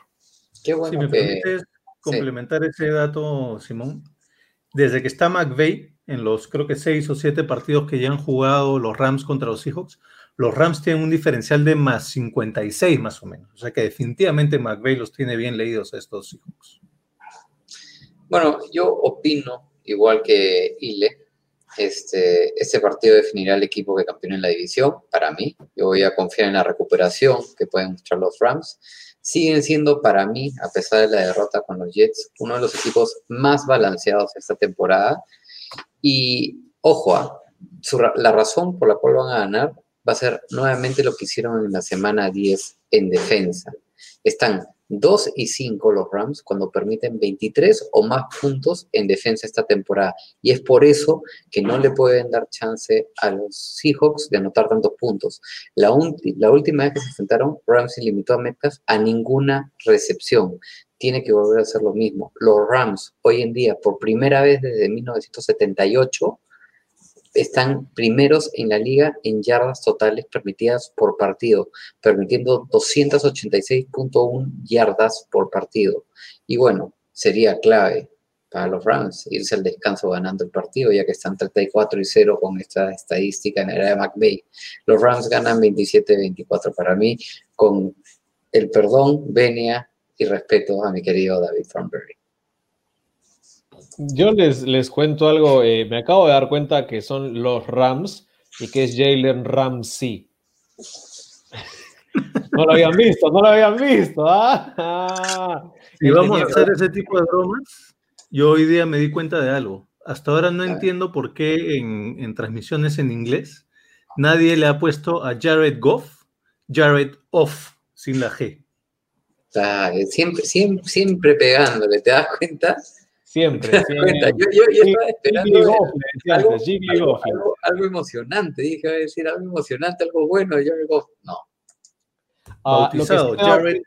Qué bueno si me que... permites, complementar ese dato, Simón. Desde que está McVeigh, en los creo que seis o siete partidos que ya han jugado los Rams contra los Seahawks, los Rams tienen un diferencial de más 56 más o menos. O sea que definitivamente McVeigh los tiene bien leídos a estos Seahawks. Bueno, yo opino, igual que Ile, este, este partido definirá el equipo que campeone en la división, para mí. Yo voy a confiar en la recuperación que pueden mostrar los Rams. Siguen siendo para mí, a pesar de la derrota con los Jets, uno de los equipos más balanceados esta temporada. Y ojo, ah, su la razón por la cual van a ganar va a ser nuevamente lo que hicieron en la semana 10 en defensa. Están 2 y 5 los Rams cuando permiten 23 o más puntos en defensa esta temporada. Y es por eso que no le pueden dar chance a los Seahawks de anotar tantos puntos. La, la última vez que se enfrentaron, Ramsey limitó a Metcalf a ninguna recepción. Tiene que volver a hacer lo mismo. Los Rams, hoy en día, por primera vez desde 1978, están primeros en la liga en yardas totales permitidas por partido, permitiendo 286.1 yardas por partido. Y bueno, sería clave para los Rams irse al descanso ganando el partido, ya que están 34 y 0 con esta estadística en la era de McVay. Los Rams ganan 27-24 para mí, con el perdón, venia y respeto a mi querido David Thornberry. Yo les, les cuento algo. eh, me acabo de dar cuenta que son los Rams y que es Jalen Ramsey. [laughs] No lo habían visto, no lo habían visto. ¿ah? Ah. Si Él vamos a hacer ese tipo de bromas, yo hoy día me di cuenta de algo. Hasta ahora no entiendo por qué en, en transmisiones en inglés nadie le ha puesto a Jared Goff, Jared Off, sin la G. Ah, siempre, siempre, siempre pegándole, ¿te das cuenta? Siempre, [laughs] ¿Te das siempre. Yo, estaba esperando Goff, algo, antes, Jiggly algo, Goff. algo- algo emocionante, dije, voy a decir algo emocionante, algo bueno, yo digo, no. Ah, lo que Jared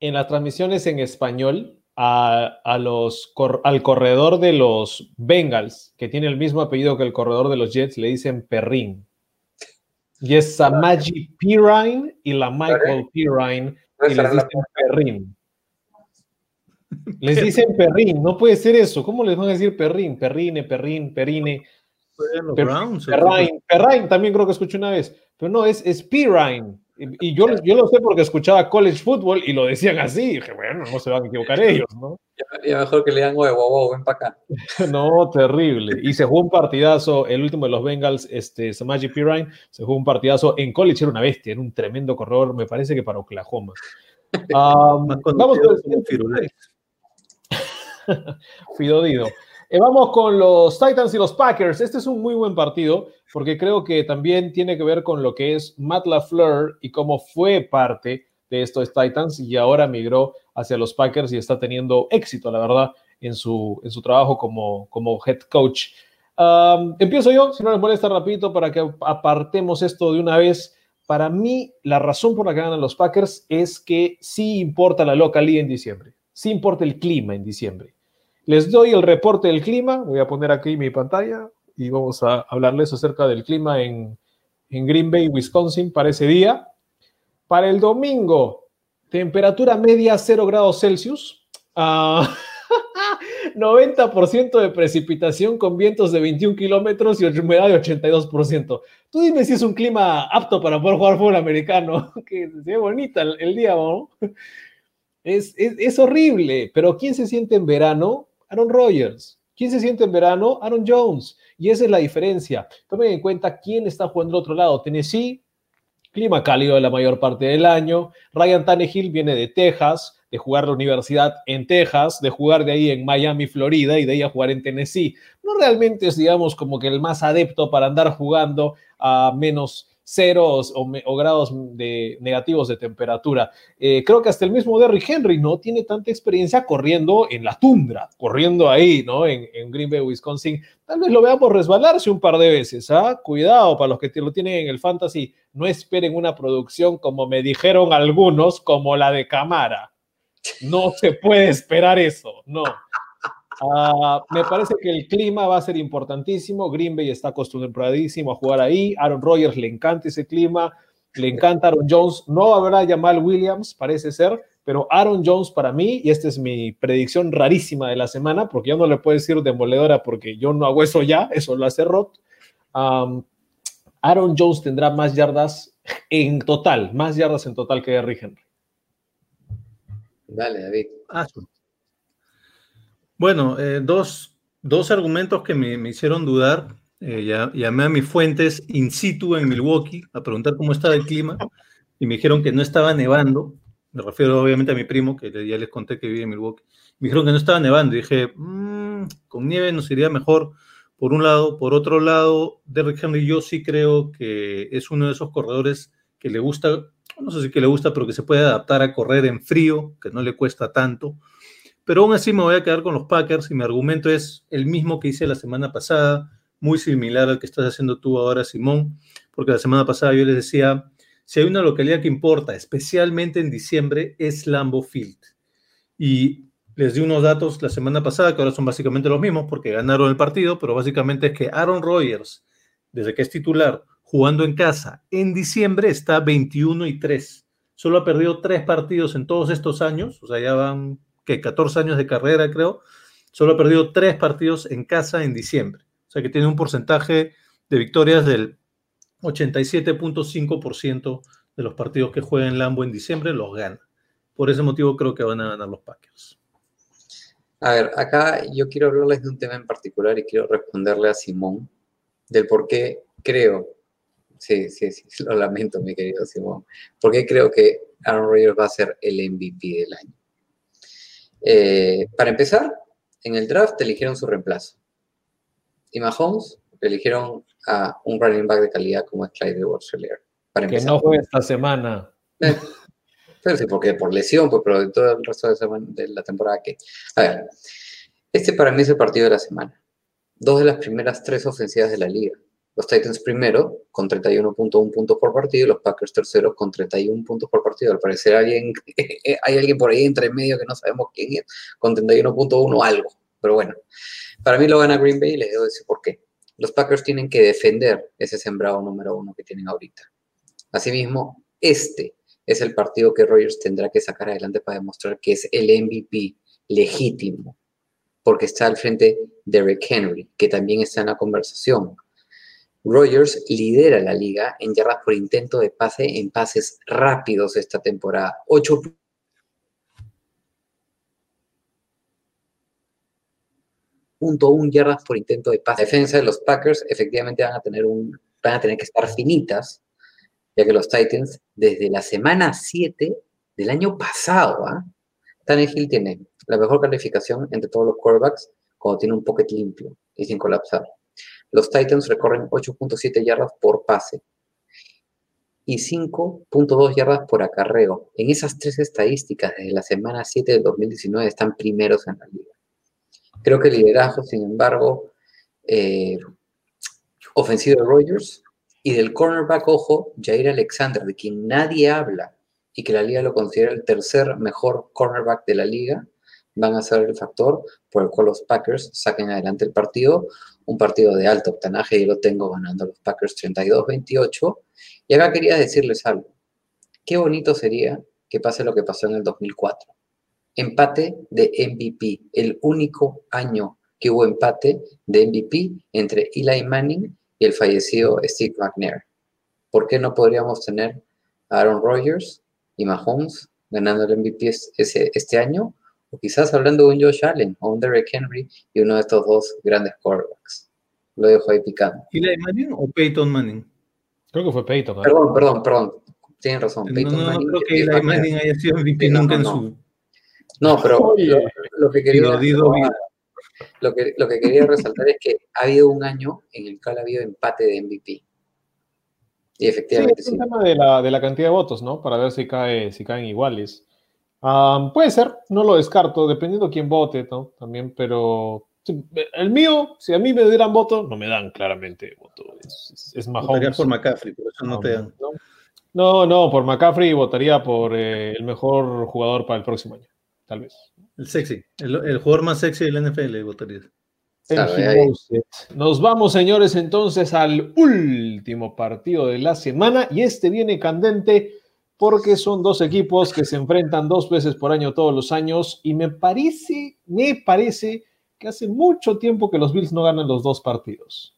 en las transmisiones en español a, a los, cor- al corredor de los Bengals, que tiene el mismo apellido que el corredor de los Jets, le dicen Perrin. Y es Samaji Pirine y la Michael Pirine, y es les dicen Perrin. Les dicen Perrin, no puede ser eso. ¿Cómo les van a decir Perrin? Perrine, Perrin, Perine. Juegan los Per- Browns, ¿o Perrine, Perrine también creo que escuché una vez, pero no, es, es Pirine. Y y yo, yo lo sé porque escuchaba college football y lo decían así. Y dije, bueno, no se van a equivocar [laughs] ellos, ¿no? Ya mejor que le dan huevo, wow, ven para acá. [laughs] No, terrible. Y se jugó un partidazo, el último de los Bengals, este, Samaji Pirine, se jugó un partidazo en college, era una bestia, era un tremendo corredor, me parece que para Oklahoma. [laughs] Um, vamos con el [laughs] Firulais. Fidodido. Eh, vamos con los Titans y los Packers. Este es un muy buen partido porque creo que también tiene que ver con lo que es Matt LaFleur y cómo fue parte de estos Titans y ahora migró hacia los Packers y está teniendo éxito, la verdad, en su, en su trabajo como, como head coach. Empiezo yo, si no les molesta rapidito, para que apartemos esto de una vez. Para mí, la razón por la que ganan los Packers es que sí importa la localía en diciembre, sí importa el clima en diciembre. Les doy el reporte del clima. Voy a poner aquí mi pantalla y vamos a hablarles acerca del clima en, en Green Bay, Wisconsin, para ese día. Para el domingo, temperatura media 0 grados Celsius. ah, [laughs] 90% de precipitación con vientos de 21 kilómetros y humedad de 82%. Tú dime si es un clima apto para poder jugar fútbol americano. [laughs] Que se ve bonita el, el día, ¿no? Es, es, horrible, pero ¿quién se siente en verano? Aaron Rodgers. ¿Quién se siente en verano? Aaron Jones. Y esa es la diferencia. Tomen en cuenta quién está jugando al otro lado. Tennessee, clima cálido la mayor parte del año. Ryan Tannehill viene de Texas, de jugar la universidad en Texas, de jugar de ahí en Miami, Florida, y de ahí a jugar en Tennessee. No realmente es, digamos, como que el más adepto para andar jugando a menos ceros o, grados de negativos de temperatura. Eh, creo que hasta el mismo Derrick Henry no tiene tanta experiencia corriendo en la tundra, corriendo ahí, ¿no? En, en Green Bay, Wisconsin. Tal vez lo veamos resbalarse un par de veces, ¿ah? Cuidado para los que lo tienen en el fantasy, no esperen una producción como me dijeron algunos, como la de Camara. No se puede esperar eso, no. Uh, me parece que el clima va a ser importantísimo. Green Bay está acostumbradísimo a jugar ahí. Aaron Rodgers le encanta ese clima. Le encanta Aaron Jones. No habrá Jamal Williams, parece ser, pero Aaron Jones para mí, y esta es mi predicción rarísima de la semana, porque yo no le puedo decir demoledora porque yo no hago eso ya, eso lo hace Roth. Um, Aaron Jones tendrá más yardas en total, más yardas en total que Derrick Henry. Dale, David. Ah, sí. Bueno, eh, dos, dos argumentos que me, me hicieron dudar. Eh, ya- llamé a mis fuentes in situ en Milwaukee a preguntar cómo estaba el clima y me dijeron que no estaba nevando. Me refiero obviamente a mi primo, que ya les conté que vive en Milwaukee. Me dijeron que no estaba nevando y dije, "Mm, con nieve nos iría mejor por un lado. Por otro lado, Derrick Henry yo sí creo que es uno de esos corredores que le gusta, no sé si que le gusta, pero que se puede adaptar a correr en frío, que no le cuesta tanto. Pero aún así me voy a quedar con los Packers y mi argumento es el mismo que hice la semana pasada, muy similar al que estás haciendo tú ahora, Simón, porque la semana pasada yo les decía, si hay una localidad que importa, especialmente en diciembre, es Lambeau Field. Y les di unos datos la semana pasada, que ahora son básicamente los mismos, porque ganaron el partido, pero básicamente es que Aaron Rodgers, desde que es titular, jugando en casa, en diciembre está 21 y 3. Solo ha perdido tres partidos en todos estos años, o sea, ya van que 14 años de carrera, creo. Solo ha perdido tres partidos en casa en diciembre. O sea que tiene un porcentaje de victorias del 87.5% de los partidos que juega en Lambo en diciembre los gana. Por ese motivo creo que van a ganar los Packers. A ver, acá yo quiero hablarles de un tema en particular y quiero responderle a Simón del por qué creo, sí, sí, sí, [laughs] lo lamento, mi querido Simón, por qué creo que Aaron Rodgers va a ser el MVP del año. Eh, para empezar, en el draft eligieron su reemplazo. Y Mahomes eligieron a un running back de calidad como es Clyde Edwards-Helaire. Para Que empezar. no juegue esta semana. Eh, Pero sí, porque por lesión, pues, pero de todo el resto de, semana- de la temporada que. A ver, este para mí es el partido de la semana. Dos de las primeras tres ofensivas de la liga. Los Titans primero, con 31.1 puntos por partido, y los Packers terceros, con 31 puntos por partido. Al parecer alguien, [laughs] hay alguien por ahí entre medio que no sabemos quién es, con 31.1 algo. Pero bueno, para mí lo gana Green Bay y les debo decir por qué. Los Packers tienen que defender ese sembrado número uno que tienen ahorita. Asimismo, este es el partido que Rogers tendrá que sacar adelante para demostrar que es el MVP legítimo, porque está al frente de Rick Henry, que también está en la conversación. Rogers lidera la liga en yardas por intento de pase en pases rápidos esta temporada. 8 .1 yardas por intento de pase. La defensa de los Packers efectivamente van a tener un van a tener que estar finitas, ya que los Titans desde la semana 7 del año pasado, ¿ah? Tannehill tiene la mejor calificación entre todos los quarterbacks cuando tiene un pocket limpio y sin colapsar. Los Titans recorren 8.7 yardas por pase y 5.2 yardas por acarreo. En esas tres estadísticas desde la semana 7 del 2019 están primeros en la liga. Creo que el liderazgo, sin embargo, eh, ofensivo de Rogers y del cornerback, ojo, Jair Alexander, de quien nadie habla y que la liga lo considera el tercer mejor cornerback de la liga, van a ser el factor por el cual los Packers saquen adelante el partido. Un partido de alto octanaje y lo tengo ganando los Packers 32-28. Y acá quería decirles algo. Qué bonito sería que pase lo que pasó en el 2004. Empate de MVP, el único año que hubo empate de MVP entre Eli Manning y el fallecido Steve McNair. ¿Por qué no podríamos tener a Aaron Rodgers y Mahomes ganando el MVP este año? O quizás hablando de un Josh Allen o un Derrick Henry y uno de estos dos grandes quarterbacks. Lo dejo ahí picando. ¿Eli Manning o Peyton Manning? Creo que fue Peyton. ¿no? Perdón, perdón, perdón. Tienen razón. No, Peyton no, no Manning creo que Eli. Manning haya sido MVP Sí, no, nunca no, en su No, pero lo, lo que quería, jodido vida. lo, que, lo que quería resaltar es que ha habido un año en el cual ha habido empate de MVP. Y Sí, efectivamente es sí. un tema de la, de la cantidad de votos, ¿no? Para ver si, cae, si caen iguales. Am, puede ser, no lo descarto, dependiendo quién vote, ¿no? También, pero el mío, si a mí me dieran voto, no me dan claramente voto. Es, es, es Mahomes. Votarías por McCaffrey, por eso no te dan. No, no, no, por McCaffrey votaría por eh, el mejor jugador para el próximo año, tal vez. El sexy, el, el jugador más sexy del NFL Moses. Nos vamos, señores, entonces al último partido de la semana y este viene candente porque son dos equipos que se enfrentan dos veces por año todos los años y me parece, me parece que hace mucho tiempo que los Bills no ganan los dos partidos.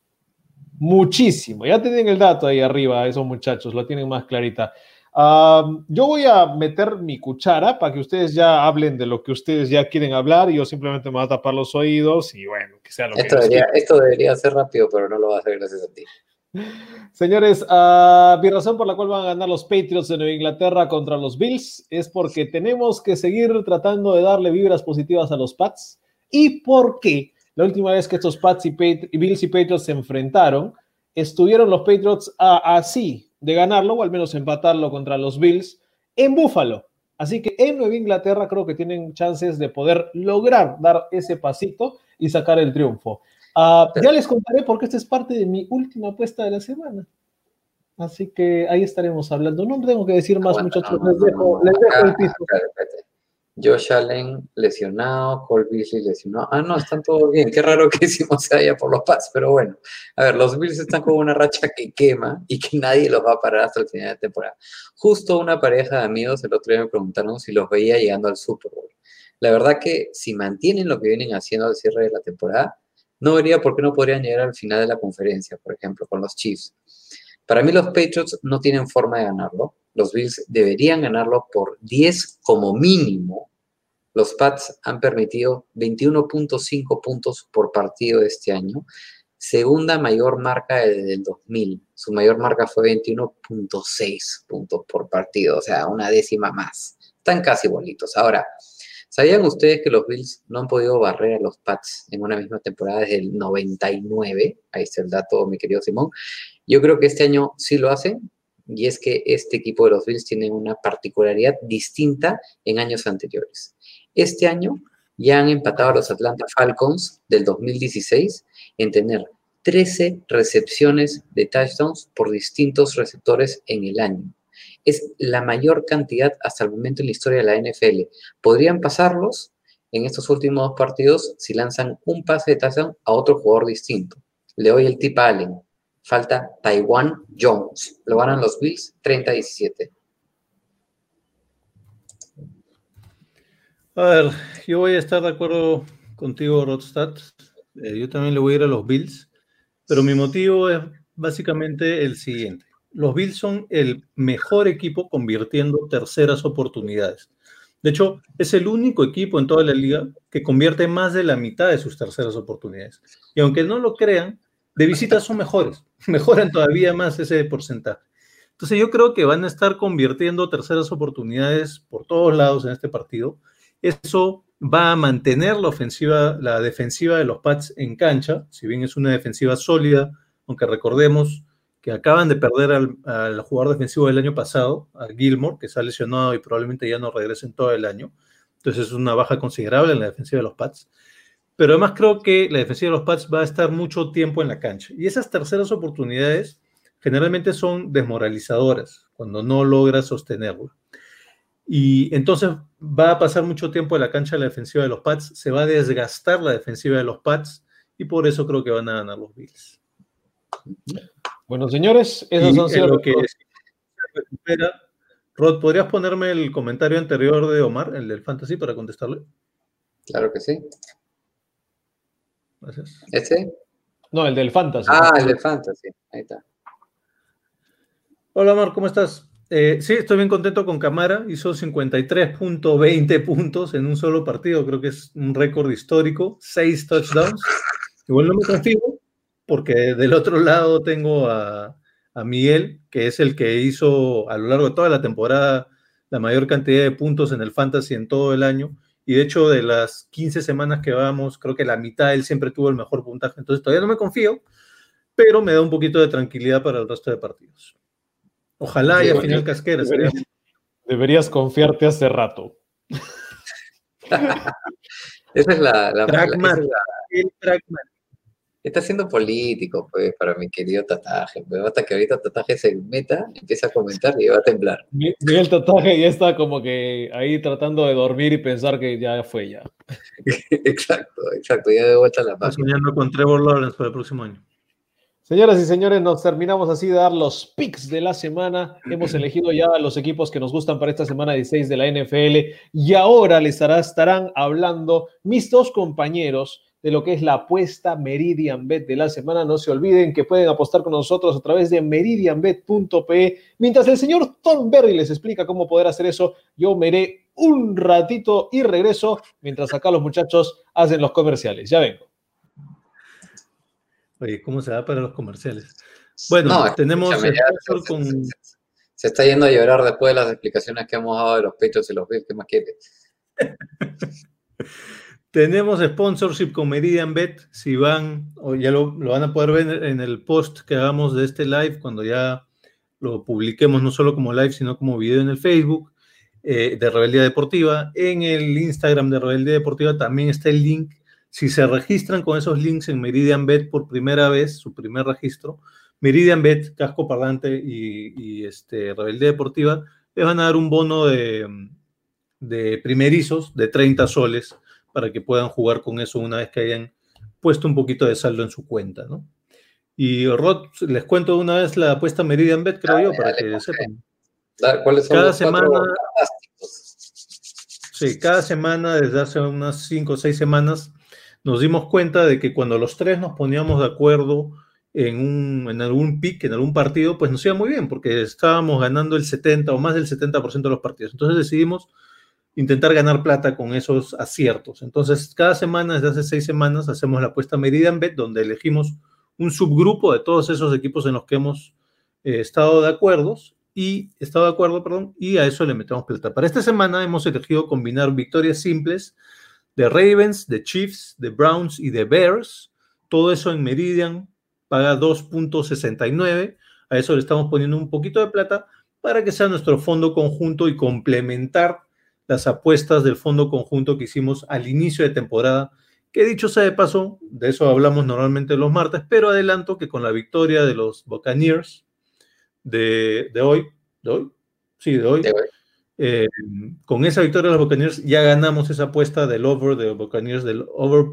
Muchísimo. Ya tienen el dato ahí arriba, esos muchachos, lo tienen más clarita. Yo voy a meter mi cuchara para que ustedes ya hablen de lo que ustedes ya quieren hablar y yo simplemente me voy a tapar los oídos y bueno, que sea lo esto que debería, esto debería ser rápido, pero no lo va a hacer gracias a ti. Señores, uh, mi razón por la cual van a ganar los Patriots de Nueva Inglaterra contra los Bills es porque tenemos que seguir tratando de darle vibras positivas a los Pats y porque la última vez que estos Pats y, Bills y Patriots se enfrentaron, estuvieron los Patriots así de ganarlo o al menos empatarlo contra los Bills en Buffalo. Así que en Nueva Inglaterra creo que tienen chances de poder lograr dar ese pasito y sacar el triunfo. Uh, ya les contaré porque esta es parte de mi última apuesta de la semana. Así que ahí estaremos hablando. No tengo que decir más, Bueno, muchachos. no, les dejo, no, les dejo acá, el piso. acá. Josh Allen lesionado, Cole Beasley lesionado. Ah, no, están todos bien. Qué raro que [laughs] hicimos vaya por los Pats, pero bueno. A ver, los Bills están con una racha que quema y que nadie los va a parar hasta el final de temporada. Justo una pareja de amigos el otro día me preguntaron si los veía llegando al Super Bowl. La verdad que si mantienen lo que vienen haciendo al cierre de la temporada, no vería por qué no podrían llegar al final de la conferencia, por ejemplo, con los Chiefs. Para mí los Patriots no tienen forma de ganarlo. Los Bills deberían ganarlo por 10 como mínimo. Los Pats han permitido 21.5 puntos por partido este año, segunda mayor marca desde el 2000. Su mayor marca fue 21.6 puntos por partido, o sea, una décima más. Están casi bonitos. Ahora, ¿sabían ustedes que los Bills no han podido barrer a los Pats en una misma temporada desde el 99? Ahí está el dato, mi querido Simón. Yo creo que este año sí lo hacen, y es que este equipo de los Bills tiene una particularidad distinta en años anteriores. Este año ya han empatado a los Atlanta Falcons del 2016 en tener 13 recepciones de touchdowns por distintos receptores en el año. Es la mayor cantidad hasta el momento en la historia de la NFL. Podrían pasarlos en estos últimos dos partidos si lanzan un pase de touchdown a otro jugador distinto. Le doy el tip a Allen. Falta Taiwan Jones. Lo ganan los Bills 30-17. A ver, yo voy a estar de acuerdo contigo, Rodstad. Eh, yo también le voy a ir a los Bills, pero mi motivo es básicamente el siguiente. Los Bills son el mejor equipo convirtiendo terceras oportunidades. De hecho, es el único equipo en toda la liga que convierte más de la mitad de sus terceras oportunidades. Y aunque no lo crean, de visitas son mejores, [laughs] mejoran todavía más ese porcentaje. Entonces yo creo que van a estar convirtiendo terceras oportunidades por todos lados en este partido. Eso va a mantener la ofensiva, la defensiva de los Pats en cancha, si bien es una defensiva sólida, aunque recordemos que acaban de perder al, jugador defensivo del año pasado, a Gilmore, que se ha lesionado y probablemente ya no regrese en todo el año. Entonces es una baja considerable en la defensiva de los Pats. Pero además creo que la defensiva de los Pats va a estar mucho tiempo en la cancha. Y esas terceras oportunidades generalmente son desmoralizadoras cuando no logra sostenerla. Y entonces va a pasar mucho tiempo en la cancha la defensiva de los Pats, se va a desgastar la defensiva de los Pats y por eso creo que van a ganar los Bills. Bueno, señores, en sido lo los- que se recupera, Rod, ¿podrías ponerme el comentario anterior de Omar, el del Fantasy, para contestarle? Claro que sí. Gracias. ¿Este? No, el del Fantasy. Ah, el de Fantasy. Ahí está. Hola, Omar, ¿cómo estás? Eh, sí, estoy bien contento con Camara. Hizo 53.20 puntos en un solo partido. Creo que es un récord histórico. Seis touchdowns. Igual no me confío porque del otro lado tengo a, a Miguel, que es el que hizo a lo largo de toda la temporada la mayor cantidad de puntos en el fantasy en todo el año. Y de hecho, de las 15 semanas que vamos, creo que la mitad él siempre tuvo el mejor puntaje. Entonces todavía no me confío, pero me da un poquito de tranquilidad para el resto de partidos. Ojalá Sí, haya bueno, final casquera. sería- Deberías, deberías confiarte hace rato. [laughs] Esa es la. la- la- Trackman. esa es la- El Trackman. Está siendo político, pues, para mi querido Tataje. Pues, hasta que ahorita Tataje se meta, empieza a comentar y va a temblar. Mi- Miguel Tataje ya está como que ahí tratando de dormir y pensar que ya fue ya. [laughs] exacto, exacto. Ya de vuelta a la página. soñando con Trevor Lawrence para el próximo año. Señoras y señores, nos terminamos así de dar los picks de la semana. Hemos elegido ya los equipos que nos gustan para esta semana 16 de la NFL y ahora les estará- estarán hablando mis dos compañeros de lo que es la apuesta Meridian Bet de la semana. No se olviden que pueden apostar con nosotros a través de meridianbet.pe. Mientras el señor Tom Berry les explica cómo poder hacer eso, yo me iré un ratito y regreso mientras acá los muchachos hacen los comerciales. Ya vengo. Oye, ¿cómo se da para los comerciales? Bueno, No, tenemos sponsor se- con... se, se- se está yendo a llorar después de las explicaciones que hemos dado de los pechos y los Bills. ¿Qué más quiere? [laughs] Tenemos sponsorship con Meridian Bet. Si van, o ya lo, van a poder ver en el post que hagamos de este live, cuando ya lo publiquemos no solo como live, sino como video en el Facebook eh, de Rebeldía Deportiva. En el Instagram de Rebeldía Deportiva también está el link. Si se registran con esos links en Meridian Bet por primera vez, su primer registro, Meridian Bet, casco parlante y, este, Rebeldía Deportiva, les van a dar un bono de, de primerizos de 30 soles para que puedan jugar con eso una vez que hayan puesto un poquito de saldo en su cuenta, ¿no? Y Rod, les cuento una vez la apuesta Meridian Bet, creo Dale, yo, para dale, que con sepan. ¿Cuáles son Cada los semana-? Sí, cada semana, desde hace unas 5 o 6 semanas, nos dimos cuenta de que cuando los tres nos poníamos de acuerdo en, un, en algún pick, en algún partido, pues nos iba muy bien, porque estábamos ganando el 70 o más del 70% de los partidos. Entonces decidimos intentar ganar plata con esos aciertos. Entonces, cada semana, desde hace seis semanas, hacemos la apuesta Meridian Bet, donde elegimos un subgrupo de todos esos equipos en los que hemos eh, estado de acuerdo y estado de acuerdo, perdón, y a eso le metemos plata. Para esta semana hemos elegido combinar victorias simples de Ravens, de Chiefs, de Browns y de Bears. Todo eso en Meridian paga 2.69. A eso le estamos poniendo un poquito de plata para que sea nuestro fondo conjunto y complementar las apuestas del fondo conjunto que hicimos al inicio de temporada, que dicho sea de paso, de eso hablamos normalmente los martes, pero adelanto que con la victoria de los Buccaneers de, de hoy, ¿de hoy? Sí, de hoy, De hoy. eh, con esa victoria de los Buccaneers ya ganamos esa apuesta del over de los Buccaneers, del over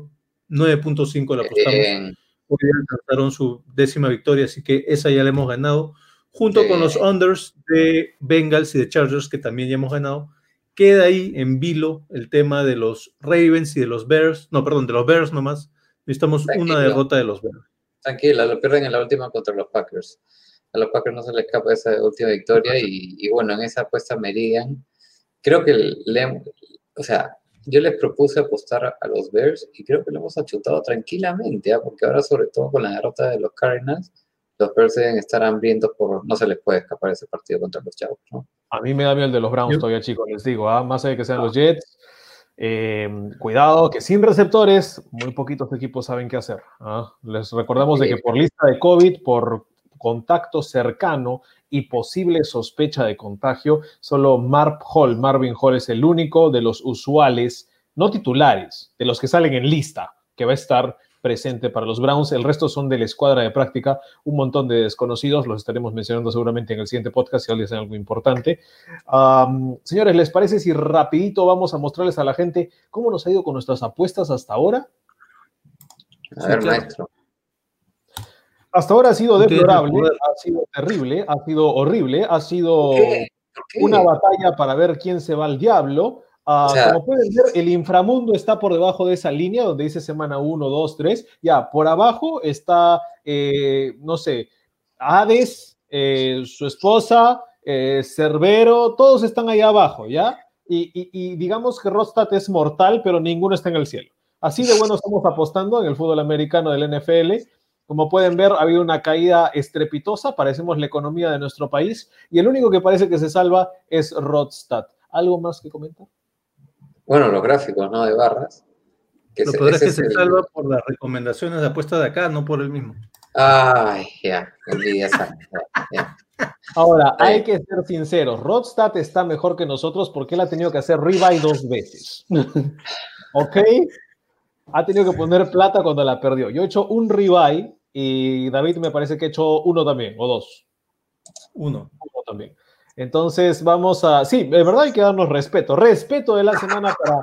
9.5 la apostamos. Hoy alcanzaron su décima victoria, así que esa ya la hemos ganado, junto con los unders de Bengals y de Chargers, que también ya hemos ganado. Queda ahí en vilo el tema de los Ravens y de los Bears, no, perdón, de los Bears nomás. Necesitamos una Tranquilo. derrota de los Bears. Tranquila, lo pierden en la última contra los Packers. A los Packers no se les escapa esa última victoria y, y bueno, en esa apuesta Meridian, creo que le, o sea, yo les propuse apostar a los Bears y creo que lo hemos achutado tranquilamente, ¿ah? porque ahora sobre todo con la derrota de los Cardinals, los Bears deben estar hambrientos por, no se les puede escapar ese partido contra los Chavos, ¿no? A mí me da miedo el de los Browns todavía, chicos, les digo, ¿ah? más allá de que sean los Jets. eh, cuidado, que sin receptores, muy poquitos equipos saben qué hacer. ¿ah? Les recordamos de que por lista de COVID, por contacto cercano y posible sospecha de contagio, solo Marv Hall, Marvin Hall es el único de los usuales, no titulares, de los que salen en lista, que va a estar presente para los Browns. El resto son de la escuadra de práctica, un montón de desconocidos, los estaremos mencionando seguramente en el siguiente podcast si alguien hace algo importante. Um, señores, ¿les parece si rapidito vamos a mostrarles a la gente cómo nos ha ido con nuestras apuestas hasta ahora? A Sí, ver, claro. maestro. Hasta ahora ha sido deplorable, ha sido terrible, ha sido horrible, ha sido una batalla para ver quién se va al diablo. Ah, O sea- como pueden ver, el inframundo está por debajo de esa línea donde dice semana 1, 2, 3. Ya, por abajo está, eh, no sé, Hades, eh, su esposa, eh, Cerbero, todos están ahí abajo, ¿ya? Y, y- y digamos que Rostad es mortal, pero ninguno está en el cielo. Así de bueno estamos apostando en el fútbol americano del NFL. Como pueden ver, ha habido una caída estrepitosa, parecemos la economía de nuestro país, y el único que parece que se salva es Rodstad. ¿Algo más que comentar? Bueno, los gráficos, ¿no? De barras. Que Lo peor es que se el- salva por las recomendaciones de apuesta de acá, no por el mismo. Ay, ya, envidia ya. Ahora, Ahí. hay que ser sinceros, Rodstad está mejor que nosotros porque él ha tenido que hacer rebuy dos veces. [laughs] ¿Ok? Ha tenido que poner plata cuando la perdió. Yo he hecho un rebuy y David me parece que ha hecho uno también, o dos. Uno. uno también. Entonces vamos a, sí, de verdad hay que darnos respeto, respeto de la semana para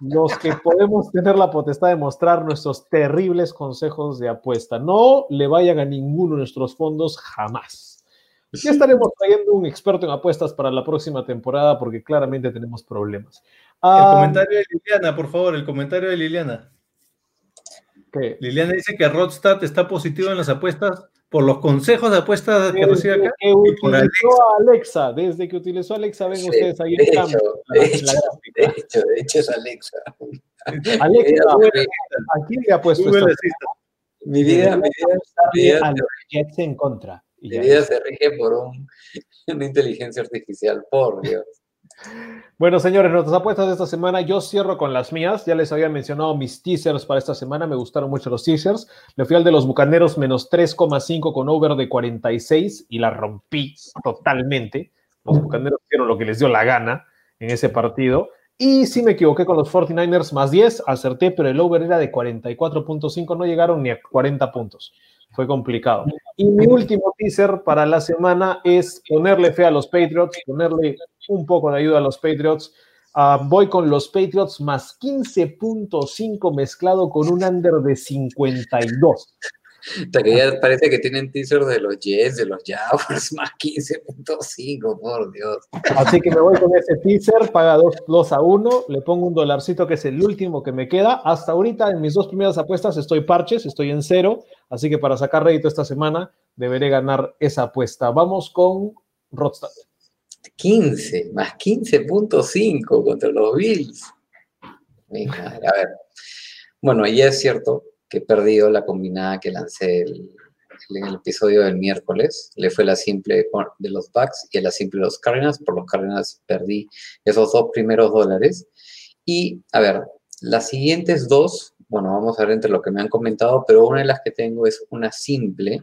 los que podemos tener la potestad de mostrar nuestros terribles consejos de apuesta. No le vayan a ninguno de nuestros fondos jamás. Ya estaremos trayendo un experto en apuestas para la próxima temporada porque claramente tenemos problemas. El Ah, comentario de Liliana, por favor, el comentario de Liliana. ¿qué? Liliana dice que Rodstad está positivo en las apuestas por los consejos de apuestas que recibe acá. que utilizó a Alexa, desde que utilizó a Alexa, ven Sí, ustedes ahí de el cambio. de. De hecho, de hecho es Alexa. Alexa, Mi vida- ¿a quién le ha puesto Google esta? Assistant. Mi vida, mi vida, en contra. Mi vida se rige por un- [laughs] una inteligencia artificial, por Dios. Bueno, señores, nuestras apuestas de esta semana, yo cierro con las mías. Ya les había mencionado mis teasers para esta semana, me gustaron mucho los teasers. Me fui al de los Bucaneros menos 3,5 con over de 46 y la rompí totalmente. Los Bucaneros hicieron lo que les dio la gana en ese partido. Y sí me equivoqué con los 49ers más 10, acerté, pero el over era de 44.5, no llegaron ni a 40 puntos. Fue complicado. Y mi último teaser para la semana es ponerle fe a los Patriots, ponerle un poco de ayuda a los Patriots. Ah, voy con los Patriots más 15.5 mezclado con un under de 52. [laughs] Hasta que ya parece que tienen teaser de los Jets, de los Jaguars, [laughs] más 15.5, por Dios. Así que me voy con ese teaser, paga 2, a 1, le pongo un dolarcito que es el último que me queda. Hasta ahorita en mis dos primeras apuestas estoy parches, estoy en cero, así que para sacar rédito esta semana deberé ganar esa apuesta. Vamos con Rodstad. 15, más 15.5 contra los Bills. Mi madre, a ver. Bueno, ya es cierto que he perdido la combinada que lancé en el episodio del miércoles. Le fue la simple de los Bucks y la simple de los Cardinals. Por los Cardinals perdí esos dos primeros dólares. Y, a ver, las siguientes dos, bueno, vamos a ver entre lo que me han comentado, pero una de las que tengo es una simple.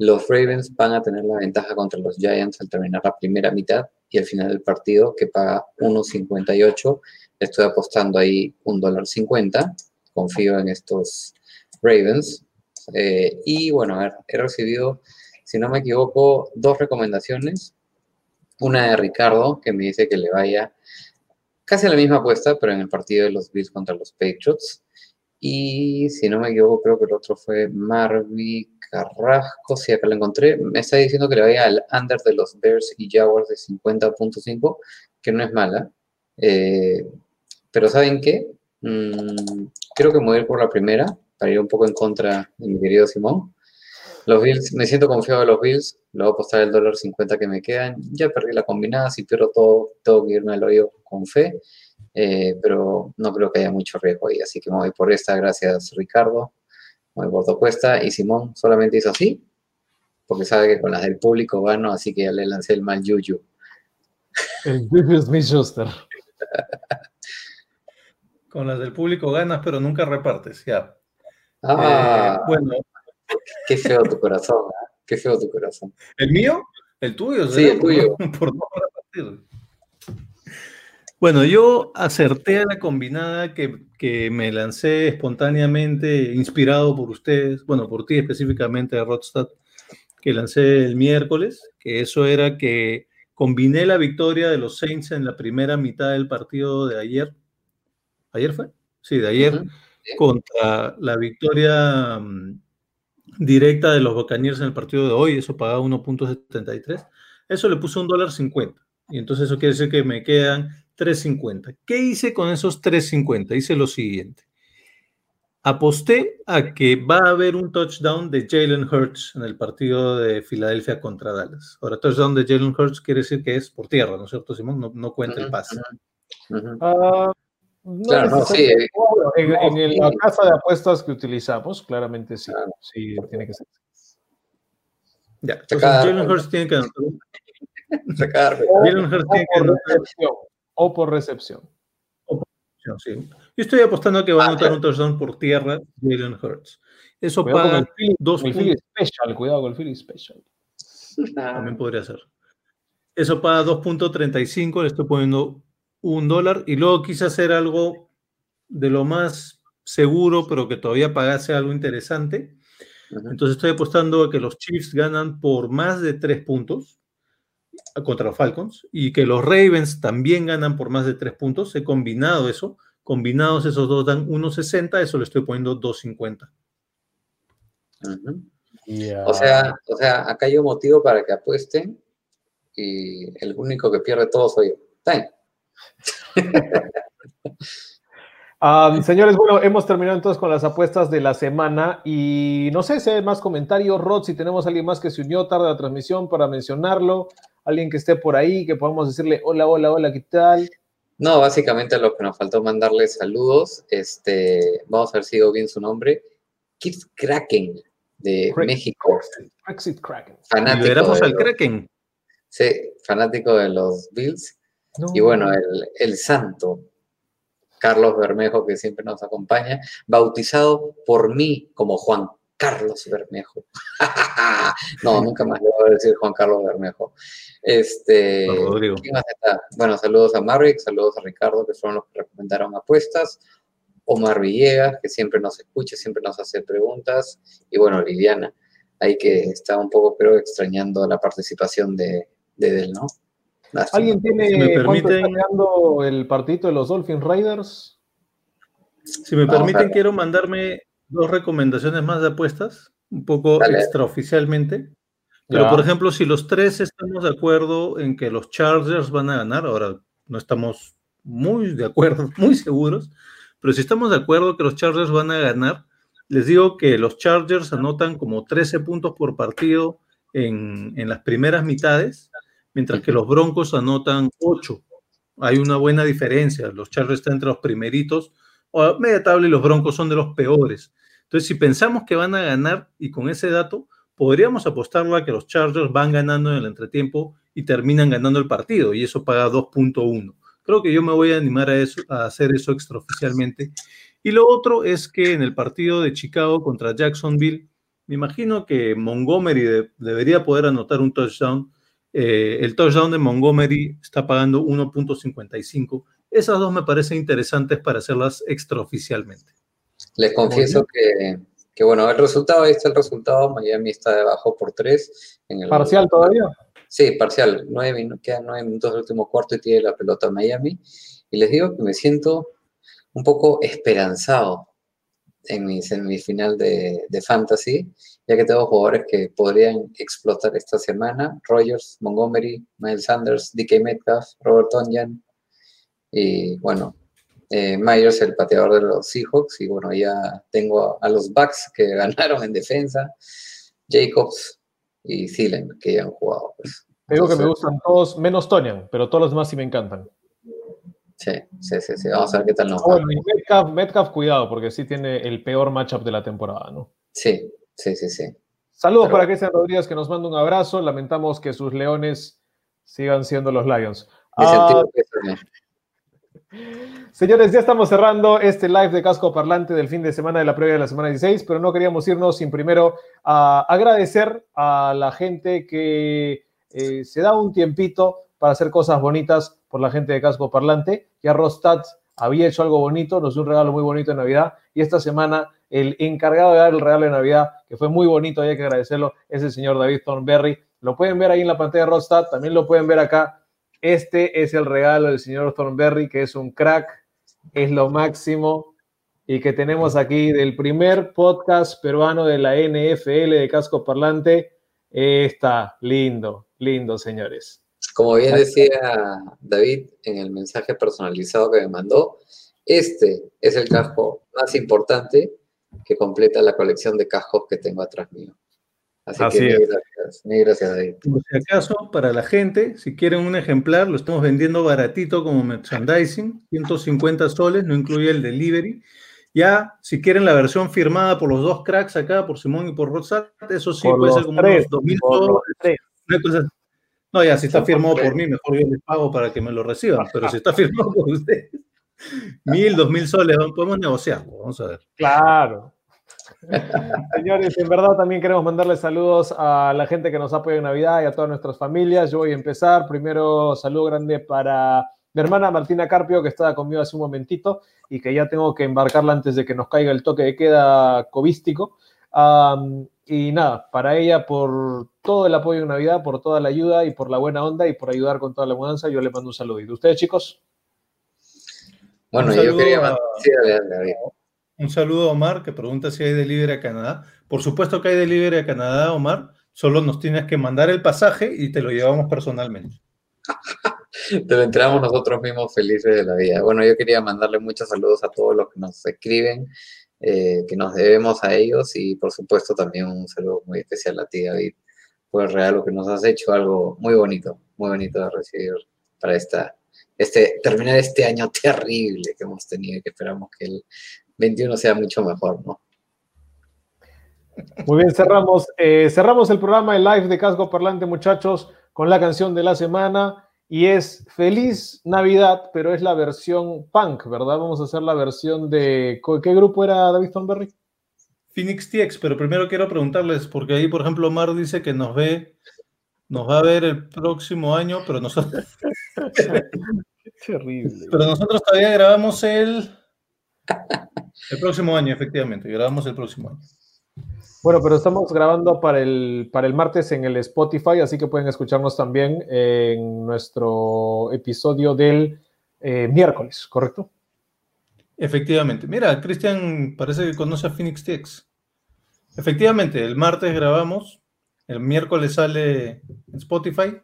Los Ravens van a tener la ventaja contra los Giants al terminar la primera mitad y al final del partido que paga 1.58. Estoy apostando ahí un dólar 50. Confío en estos Ravens. Eh, y bueno, a ver, he recibido, si no me equivoco, dos recomendaciones. Una de Ricardo, que me dice que le vaya casi a la misma apuesta, pero en el partido de los Bills contra los Patriots. Y si no me equivoco, creo que el otro fue Marvi Carrasco, si acá lo encontré. Me está diciendo que le vaya al under de los Bears y Jaguars de 50.5, que no es mala. Eh, pero ¿saben qué? Mm, creo que me voy a ir por la primera, para ir un poco en contra de mi querido Simón. Los Bills, me siento confiado de los Bills, le voy a apostar el dólar 50 que me quedan. Ya perdí la combinada, si pierdo todo, tengo que irme al hoyo con fe. Eh, pero no creo que haya mucho riesgo ahí, así que me voy por esta, gracias Ricardo, me voy por tu apuesta, y Simón solamente hizo así, porque sabe que con las del público gano, así que ya le lancé el mal yuyu. El Juju Smith-Schuster. [laughs] Con las del público ganas, pero nunca repartes. Ya. Ah, Eh, bueno, qué feo tu corazón, ¿ah? qué feo tu corazón. ¿el mío? ¿El tuyo? Sí, el tuyo. Por, [laughs] por no repartir. Bueno, yo acerté a la combinada que, que me lancé espontáneamente, inspirado por ustedes, bueno, por ti específicamente, Rodstad, que lancé el miércoles, que eso era que combiné la victoria de los Saints en la primera mitad del partido de ayer. ¿Ayer fue? Sí, de ayer. Contra la victoria mm, directa de los Buccaneers en el partido de hoy, eso pagaba 1.73. Eso le puse un dólar 50. Y entonces eso quiere decir que me quedan 3.50. ¿Qué hice con esos 3.50? Hice lo siguiente. Aposté a que va a haber un touchdown de Jalen Hurts en el partido de Filadelfia contra Dallas. Ahora, touchdown de Jalen Hurts quiere decir que es por tierra, ¿no es cierto, Simón? No, no cuenta el pase. Ah, no Claro, no, sí, eh, en, no, en el- sí. la casa de apuestas que utilizamos, claramente sí. Claro. Sí, tiene que ser. Ya, Sacar- Jalen Hurts tiene que Sacar, [laughs] Jalen Hurts O tiene que por anotar recepción. O por recepción. Sí. Yo estoy apostando a que va a Ah, anotar un touchdown por tierra Jalen Hurts. Eso Cuidado con paga el dos el puntos. Special, cuidado con el Philly Special. También podría ser. Eso paga 2.35, le estoy poniendo un dólar. Y luego quise hacer algo de lo más seguro, pero que todavía pagase algo interesante. Entonces estoy apostando a que los Chiefs ganan por más de tres puntos. contra los Falcons y que los Ravens también ganan por más de tres puntos. He combinado eso. Combinados esos dos dan 1.60, eso le estoy poniendo 2.50. Ujú. Ya. O sea, o sea, acá hay un motivo para que apuesten y el único que pierde todo soy yo. Está Ah, señores, bueno, hemos terminado entonces con las apuestas de la semana y no sé si hay más comentarios, Rod, si tenemos a alguien más que se unió tarde a la transmisión para mencionarlo, alguien que esté por ahí, que podamos decirle hola, hola, hola, ¿qué tal? No, básicamente lo que nos faltó mandarle saludos. Este, vamos a ver si digo bien su nombre. Kid Kraken de México. Brexit Kraken. Fanático Liberamos de al los- Kraken. sí, fanático de los Bills. No. Y bueno, el, el santo, Carlos Bermejo, que siempre nos acompaña, bautizado por mí como Juan Carlos Bermejo. [laughs] no, nunca más le voy a decir Juan Carlos Bermejo. Este, Don Rodrigo. ¿quién más está? Bueno, saludos a Marvick, saludos a Ricardo, que fueron los que recomendaron apuestas. Omar Villegas, que siempre nos escucha, siempre nos hace preguntas. Y bueno, Liliana, ahí que está un poco, pero extrañando la participación de, de él, ¿no? Lástima. ¿Alguien tiene Si me está permiten- el partidito de los Dolphin Raiders? Si me Vamos permiten, quiero mandarme dos recomendaciones más de apuestas, un poco Dale. extraoficialmente. Pero, Ya. por ejemplo, si los tres estamos de acuerdo en que los Chargers van a ganar, ahora no estamos muy de acuerdo, [laughs] muy seguros, pero si estamos de acuerdo que los Chargers van a ganar, les digo que los Chargers anotan como 13 puntos por partido en, en las primeras mitades, mientras que los Broncos anotan 8. Hay una buena diferencia. Los Chargers están entre los primeritos, o a media tabla, y los Broncos son de los peores. Entonces, si pensamos que van a ganar y con ese dato, podríamos apostarlo a que los Chargers van ganando en el entretiempo y terminan ganando el partido, y eso paga 2.1. Creo que yo me voy a animar a, eso, a hacer eso extraoficialmente. Y lo otro es que en el partido de Chicago contra Jacksonville, me imagino que Montgomery de- debería poder anotar un touchdown. Eh, el touchdown de Montgomery está pagando 1.55. Esas dos me parecen interesantes para hacerlas extraoficialmente. Les confieso que, que, bueno, el resultado, ahí está el resultado, Miami está debajo por tres. En el, ¿Parcial todavía? Sí, parcial. Nueve minu- quedan nueve minutos del último cuarto y tiene la pelota Miami. Y les digo que me siento un poco esperanzado en mi semifinal de, de Fantasy, ya que tengo jugadores que podrían explotar esta semana. Rogers, Montgomery, Miles Sanders, DK Metcalf, Robert Tonyan y bueno, eh, Myers, el pateador de los Seahawks. Y bueno, ya tengo a, a los Bucks que [laughs] ganaron en defensa, Jacobs y Thielen, que ya han jugado. Pues. Te digo que me gustan todos, menos Tonian, pero todos los demás sí me encantan. Sí, sí, sí, sí. Vamos a ver qué tal nos Ah, va. Bueno, y Metcalf, Metcalf, cuidado, porque sí tiene el peor matchup de la temporada, ¿no? Sí, sí, sí, sí. Saludos Pero- para Cristian Rodríguez, que nos manda un abrazo. Lamentamos que sus leones sigan siendo los Lions. Ah. Señores, ya estamos cerrando este live de casco parlante del fin de semana de la previa de la semana 16, pero no queríamos irnos sin primero a agradecer a la gente que eh, se da un tiempito para hacer cosas bonitas por la gente de casco parlante. Ya Rostat había hecho algo bonito, nos dio un regalo muy bonito de Navidad y esta semana el encargado de dar el regalo de Navidad, que fue muy bonito hay que agradecerlo, es el señor David Thornberry. Lo pueden ver ahí en la pantalla de Rostat, también lo pueden ver acá. Este es el regalo del señor Thornberry, que es un crack, es lo máximo y que tenemos aquí del primer podcast peruano de la NFL de Casco Parlante. Está lindo, lindo, señores. Como bien decía David en el mensaje personalizado que me mandó, este es el casco más importante que completa la colección de cascos que tengo atrás mío. Así, Así que es. mil gracias, mil gracias David. Por si acaso, para la gente, si quieren un ejemplar, lo estamos vendiendo baratito como merchandising, 150 soles, no incluye el delivery. Ya, si quieren la versión firmada por los dos cracks acá, por Simón y por Rosat, eso sí Por puede ser como tres, unos 2.000 por los soles. una cosa- No, ya, si está firmado por mí, mejor yo les pago para que me lo reciban, pero si está [laughs] firmado por ustedes, mil, dos mil soles, podemos negociar, vamos a ver. Claro. Señores, en verdad también queremos mandarles saludos a la gente que nos apoya en Navidad y a todas nuestras familias. Yo voy a empezar. Primero, saludo grande para mi hermana Martina Carpio, que estaba conmigo hace un momentito y que ya tengo que embarcarla antes de que nos caiga el toque de queda covístico. Am, y nada, para ella por todo el apoyo en Navidad, por toda la ayuda y por la buena onda y por ayudar con toda la mudanza, yo le mando un saludito. ¿Ustedes, chicos? Bueno, yo saludo quería mandar. Un saludo a Omar que pregunta si hay delivery a Canadá. Por supuesto que hay delivery a Canadá, Omar. Solo nos tienes que mandar el pasaje y te lo llevamos personalmente. [laughs] Te lo entregamos nosotros mismos felices de la vida. Bueno, yo quería mandarle muchos saludos a todos los que nos escriben, eh, que nos debemos a ellos y por supuesto también un saludo muy especial a ti, David, por el regalo que nos has hecho, algo muy bonito, muy bonito de recibir para esta, este, terminar este año [laughs] terrible que hemos tenido y que esperamos que el 21 sea mucho mejor, ¿no? Muy bien, cerramos, eh, cerramos el programa, el live de Casco Parlante, muchachos, con la canción de la semana. Y es Feliz Navidad, pero es la versión punk, ¿verdad? Vamos a hacer la versión de. ¿co- ¿Qué grupo era David Thornberry? Phoenix TX, pero primero quiero preguntarles, porque ahí, por ejemplo, Omar dice que nos ve, nos va a ver el próximo año, pero nosotros, [laughs] Terrible. pero nosotros todavía grabamos el, el próximo año, efectivamente, grabamos el próximo año. Bueno, pero estamos grabando para el, para el martes en el Spotify, así que pueden escucharnos también en nuestro episodio del eh, miércoles, ¿correcto? Efectivamente. Mira, Cristian parece que conoce a Phoenix TX. Efectivamente, el martes grabamos, el miércoles sale en Spotify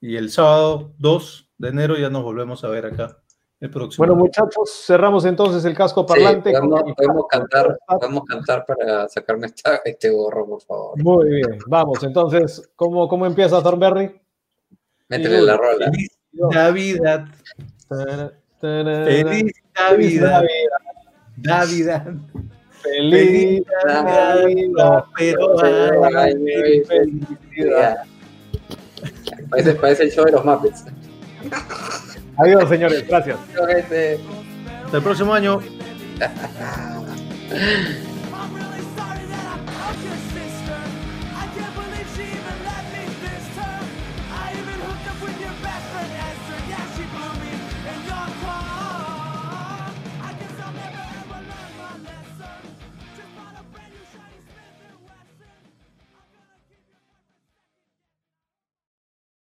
y el sábado 2 de enero ya nos volvemos a ver acá el próximo. Bueno, muchachos, cerramos entonces el casco Sí, parlante. con podemos, podemos cantar, podemos cantar para sacarme esta- este gorro, por favor. Muy bien, vamos, entonces, ¿cómo, cómo empieza Thornberry? Métele la rola. Feliz Navidad. Feliz Feliz Navidad. Navidad, Navidad. Feliz Navidad, Pero Ay, ay, felicidad. Parece, parece el show de los Muppets. Adiós, señores, gracias. hasta el próximo año. [laughs]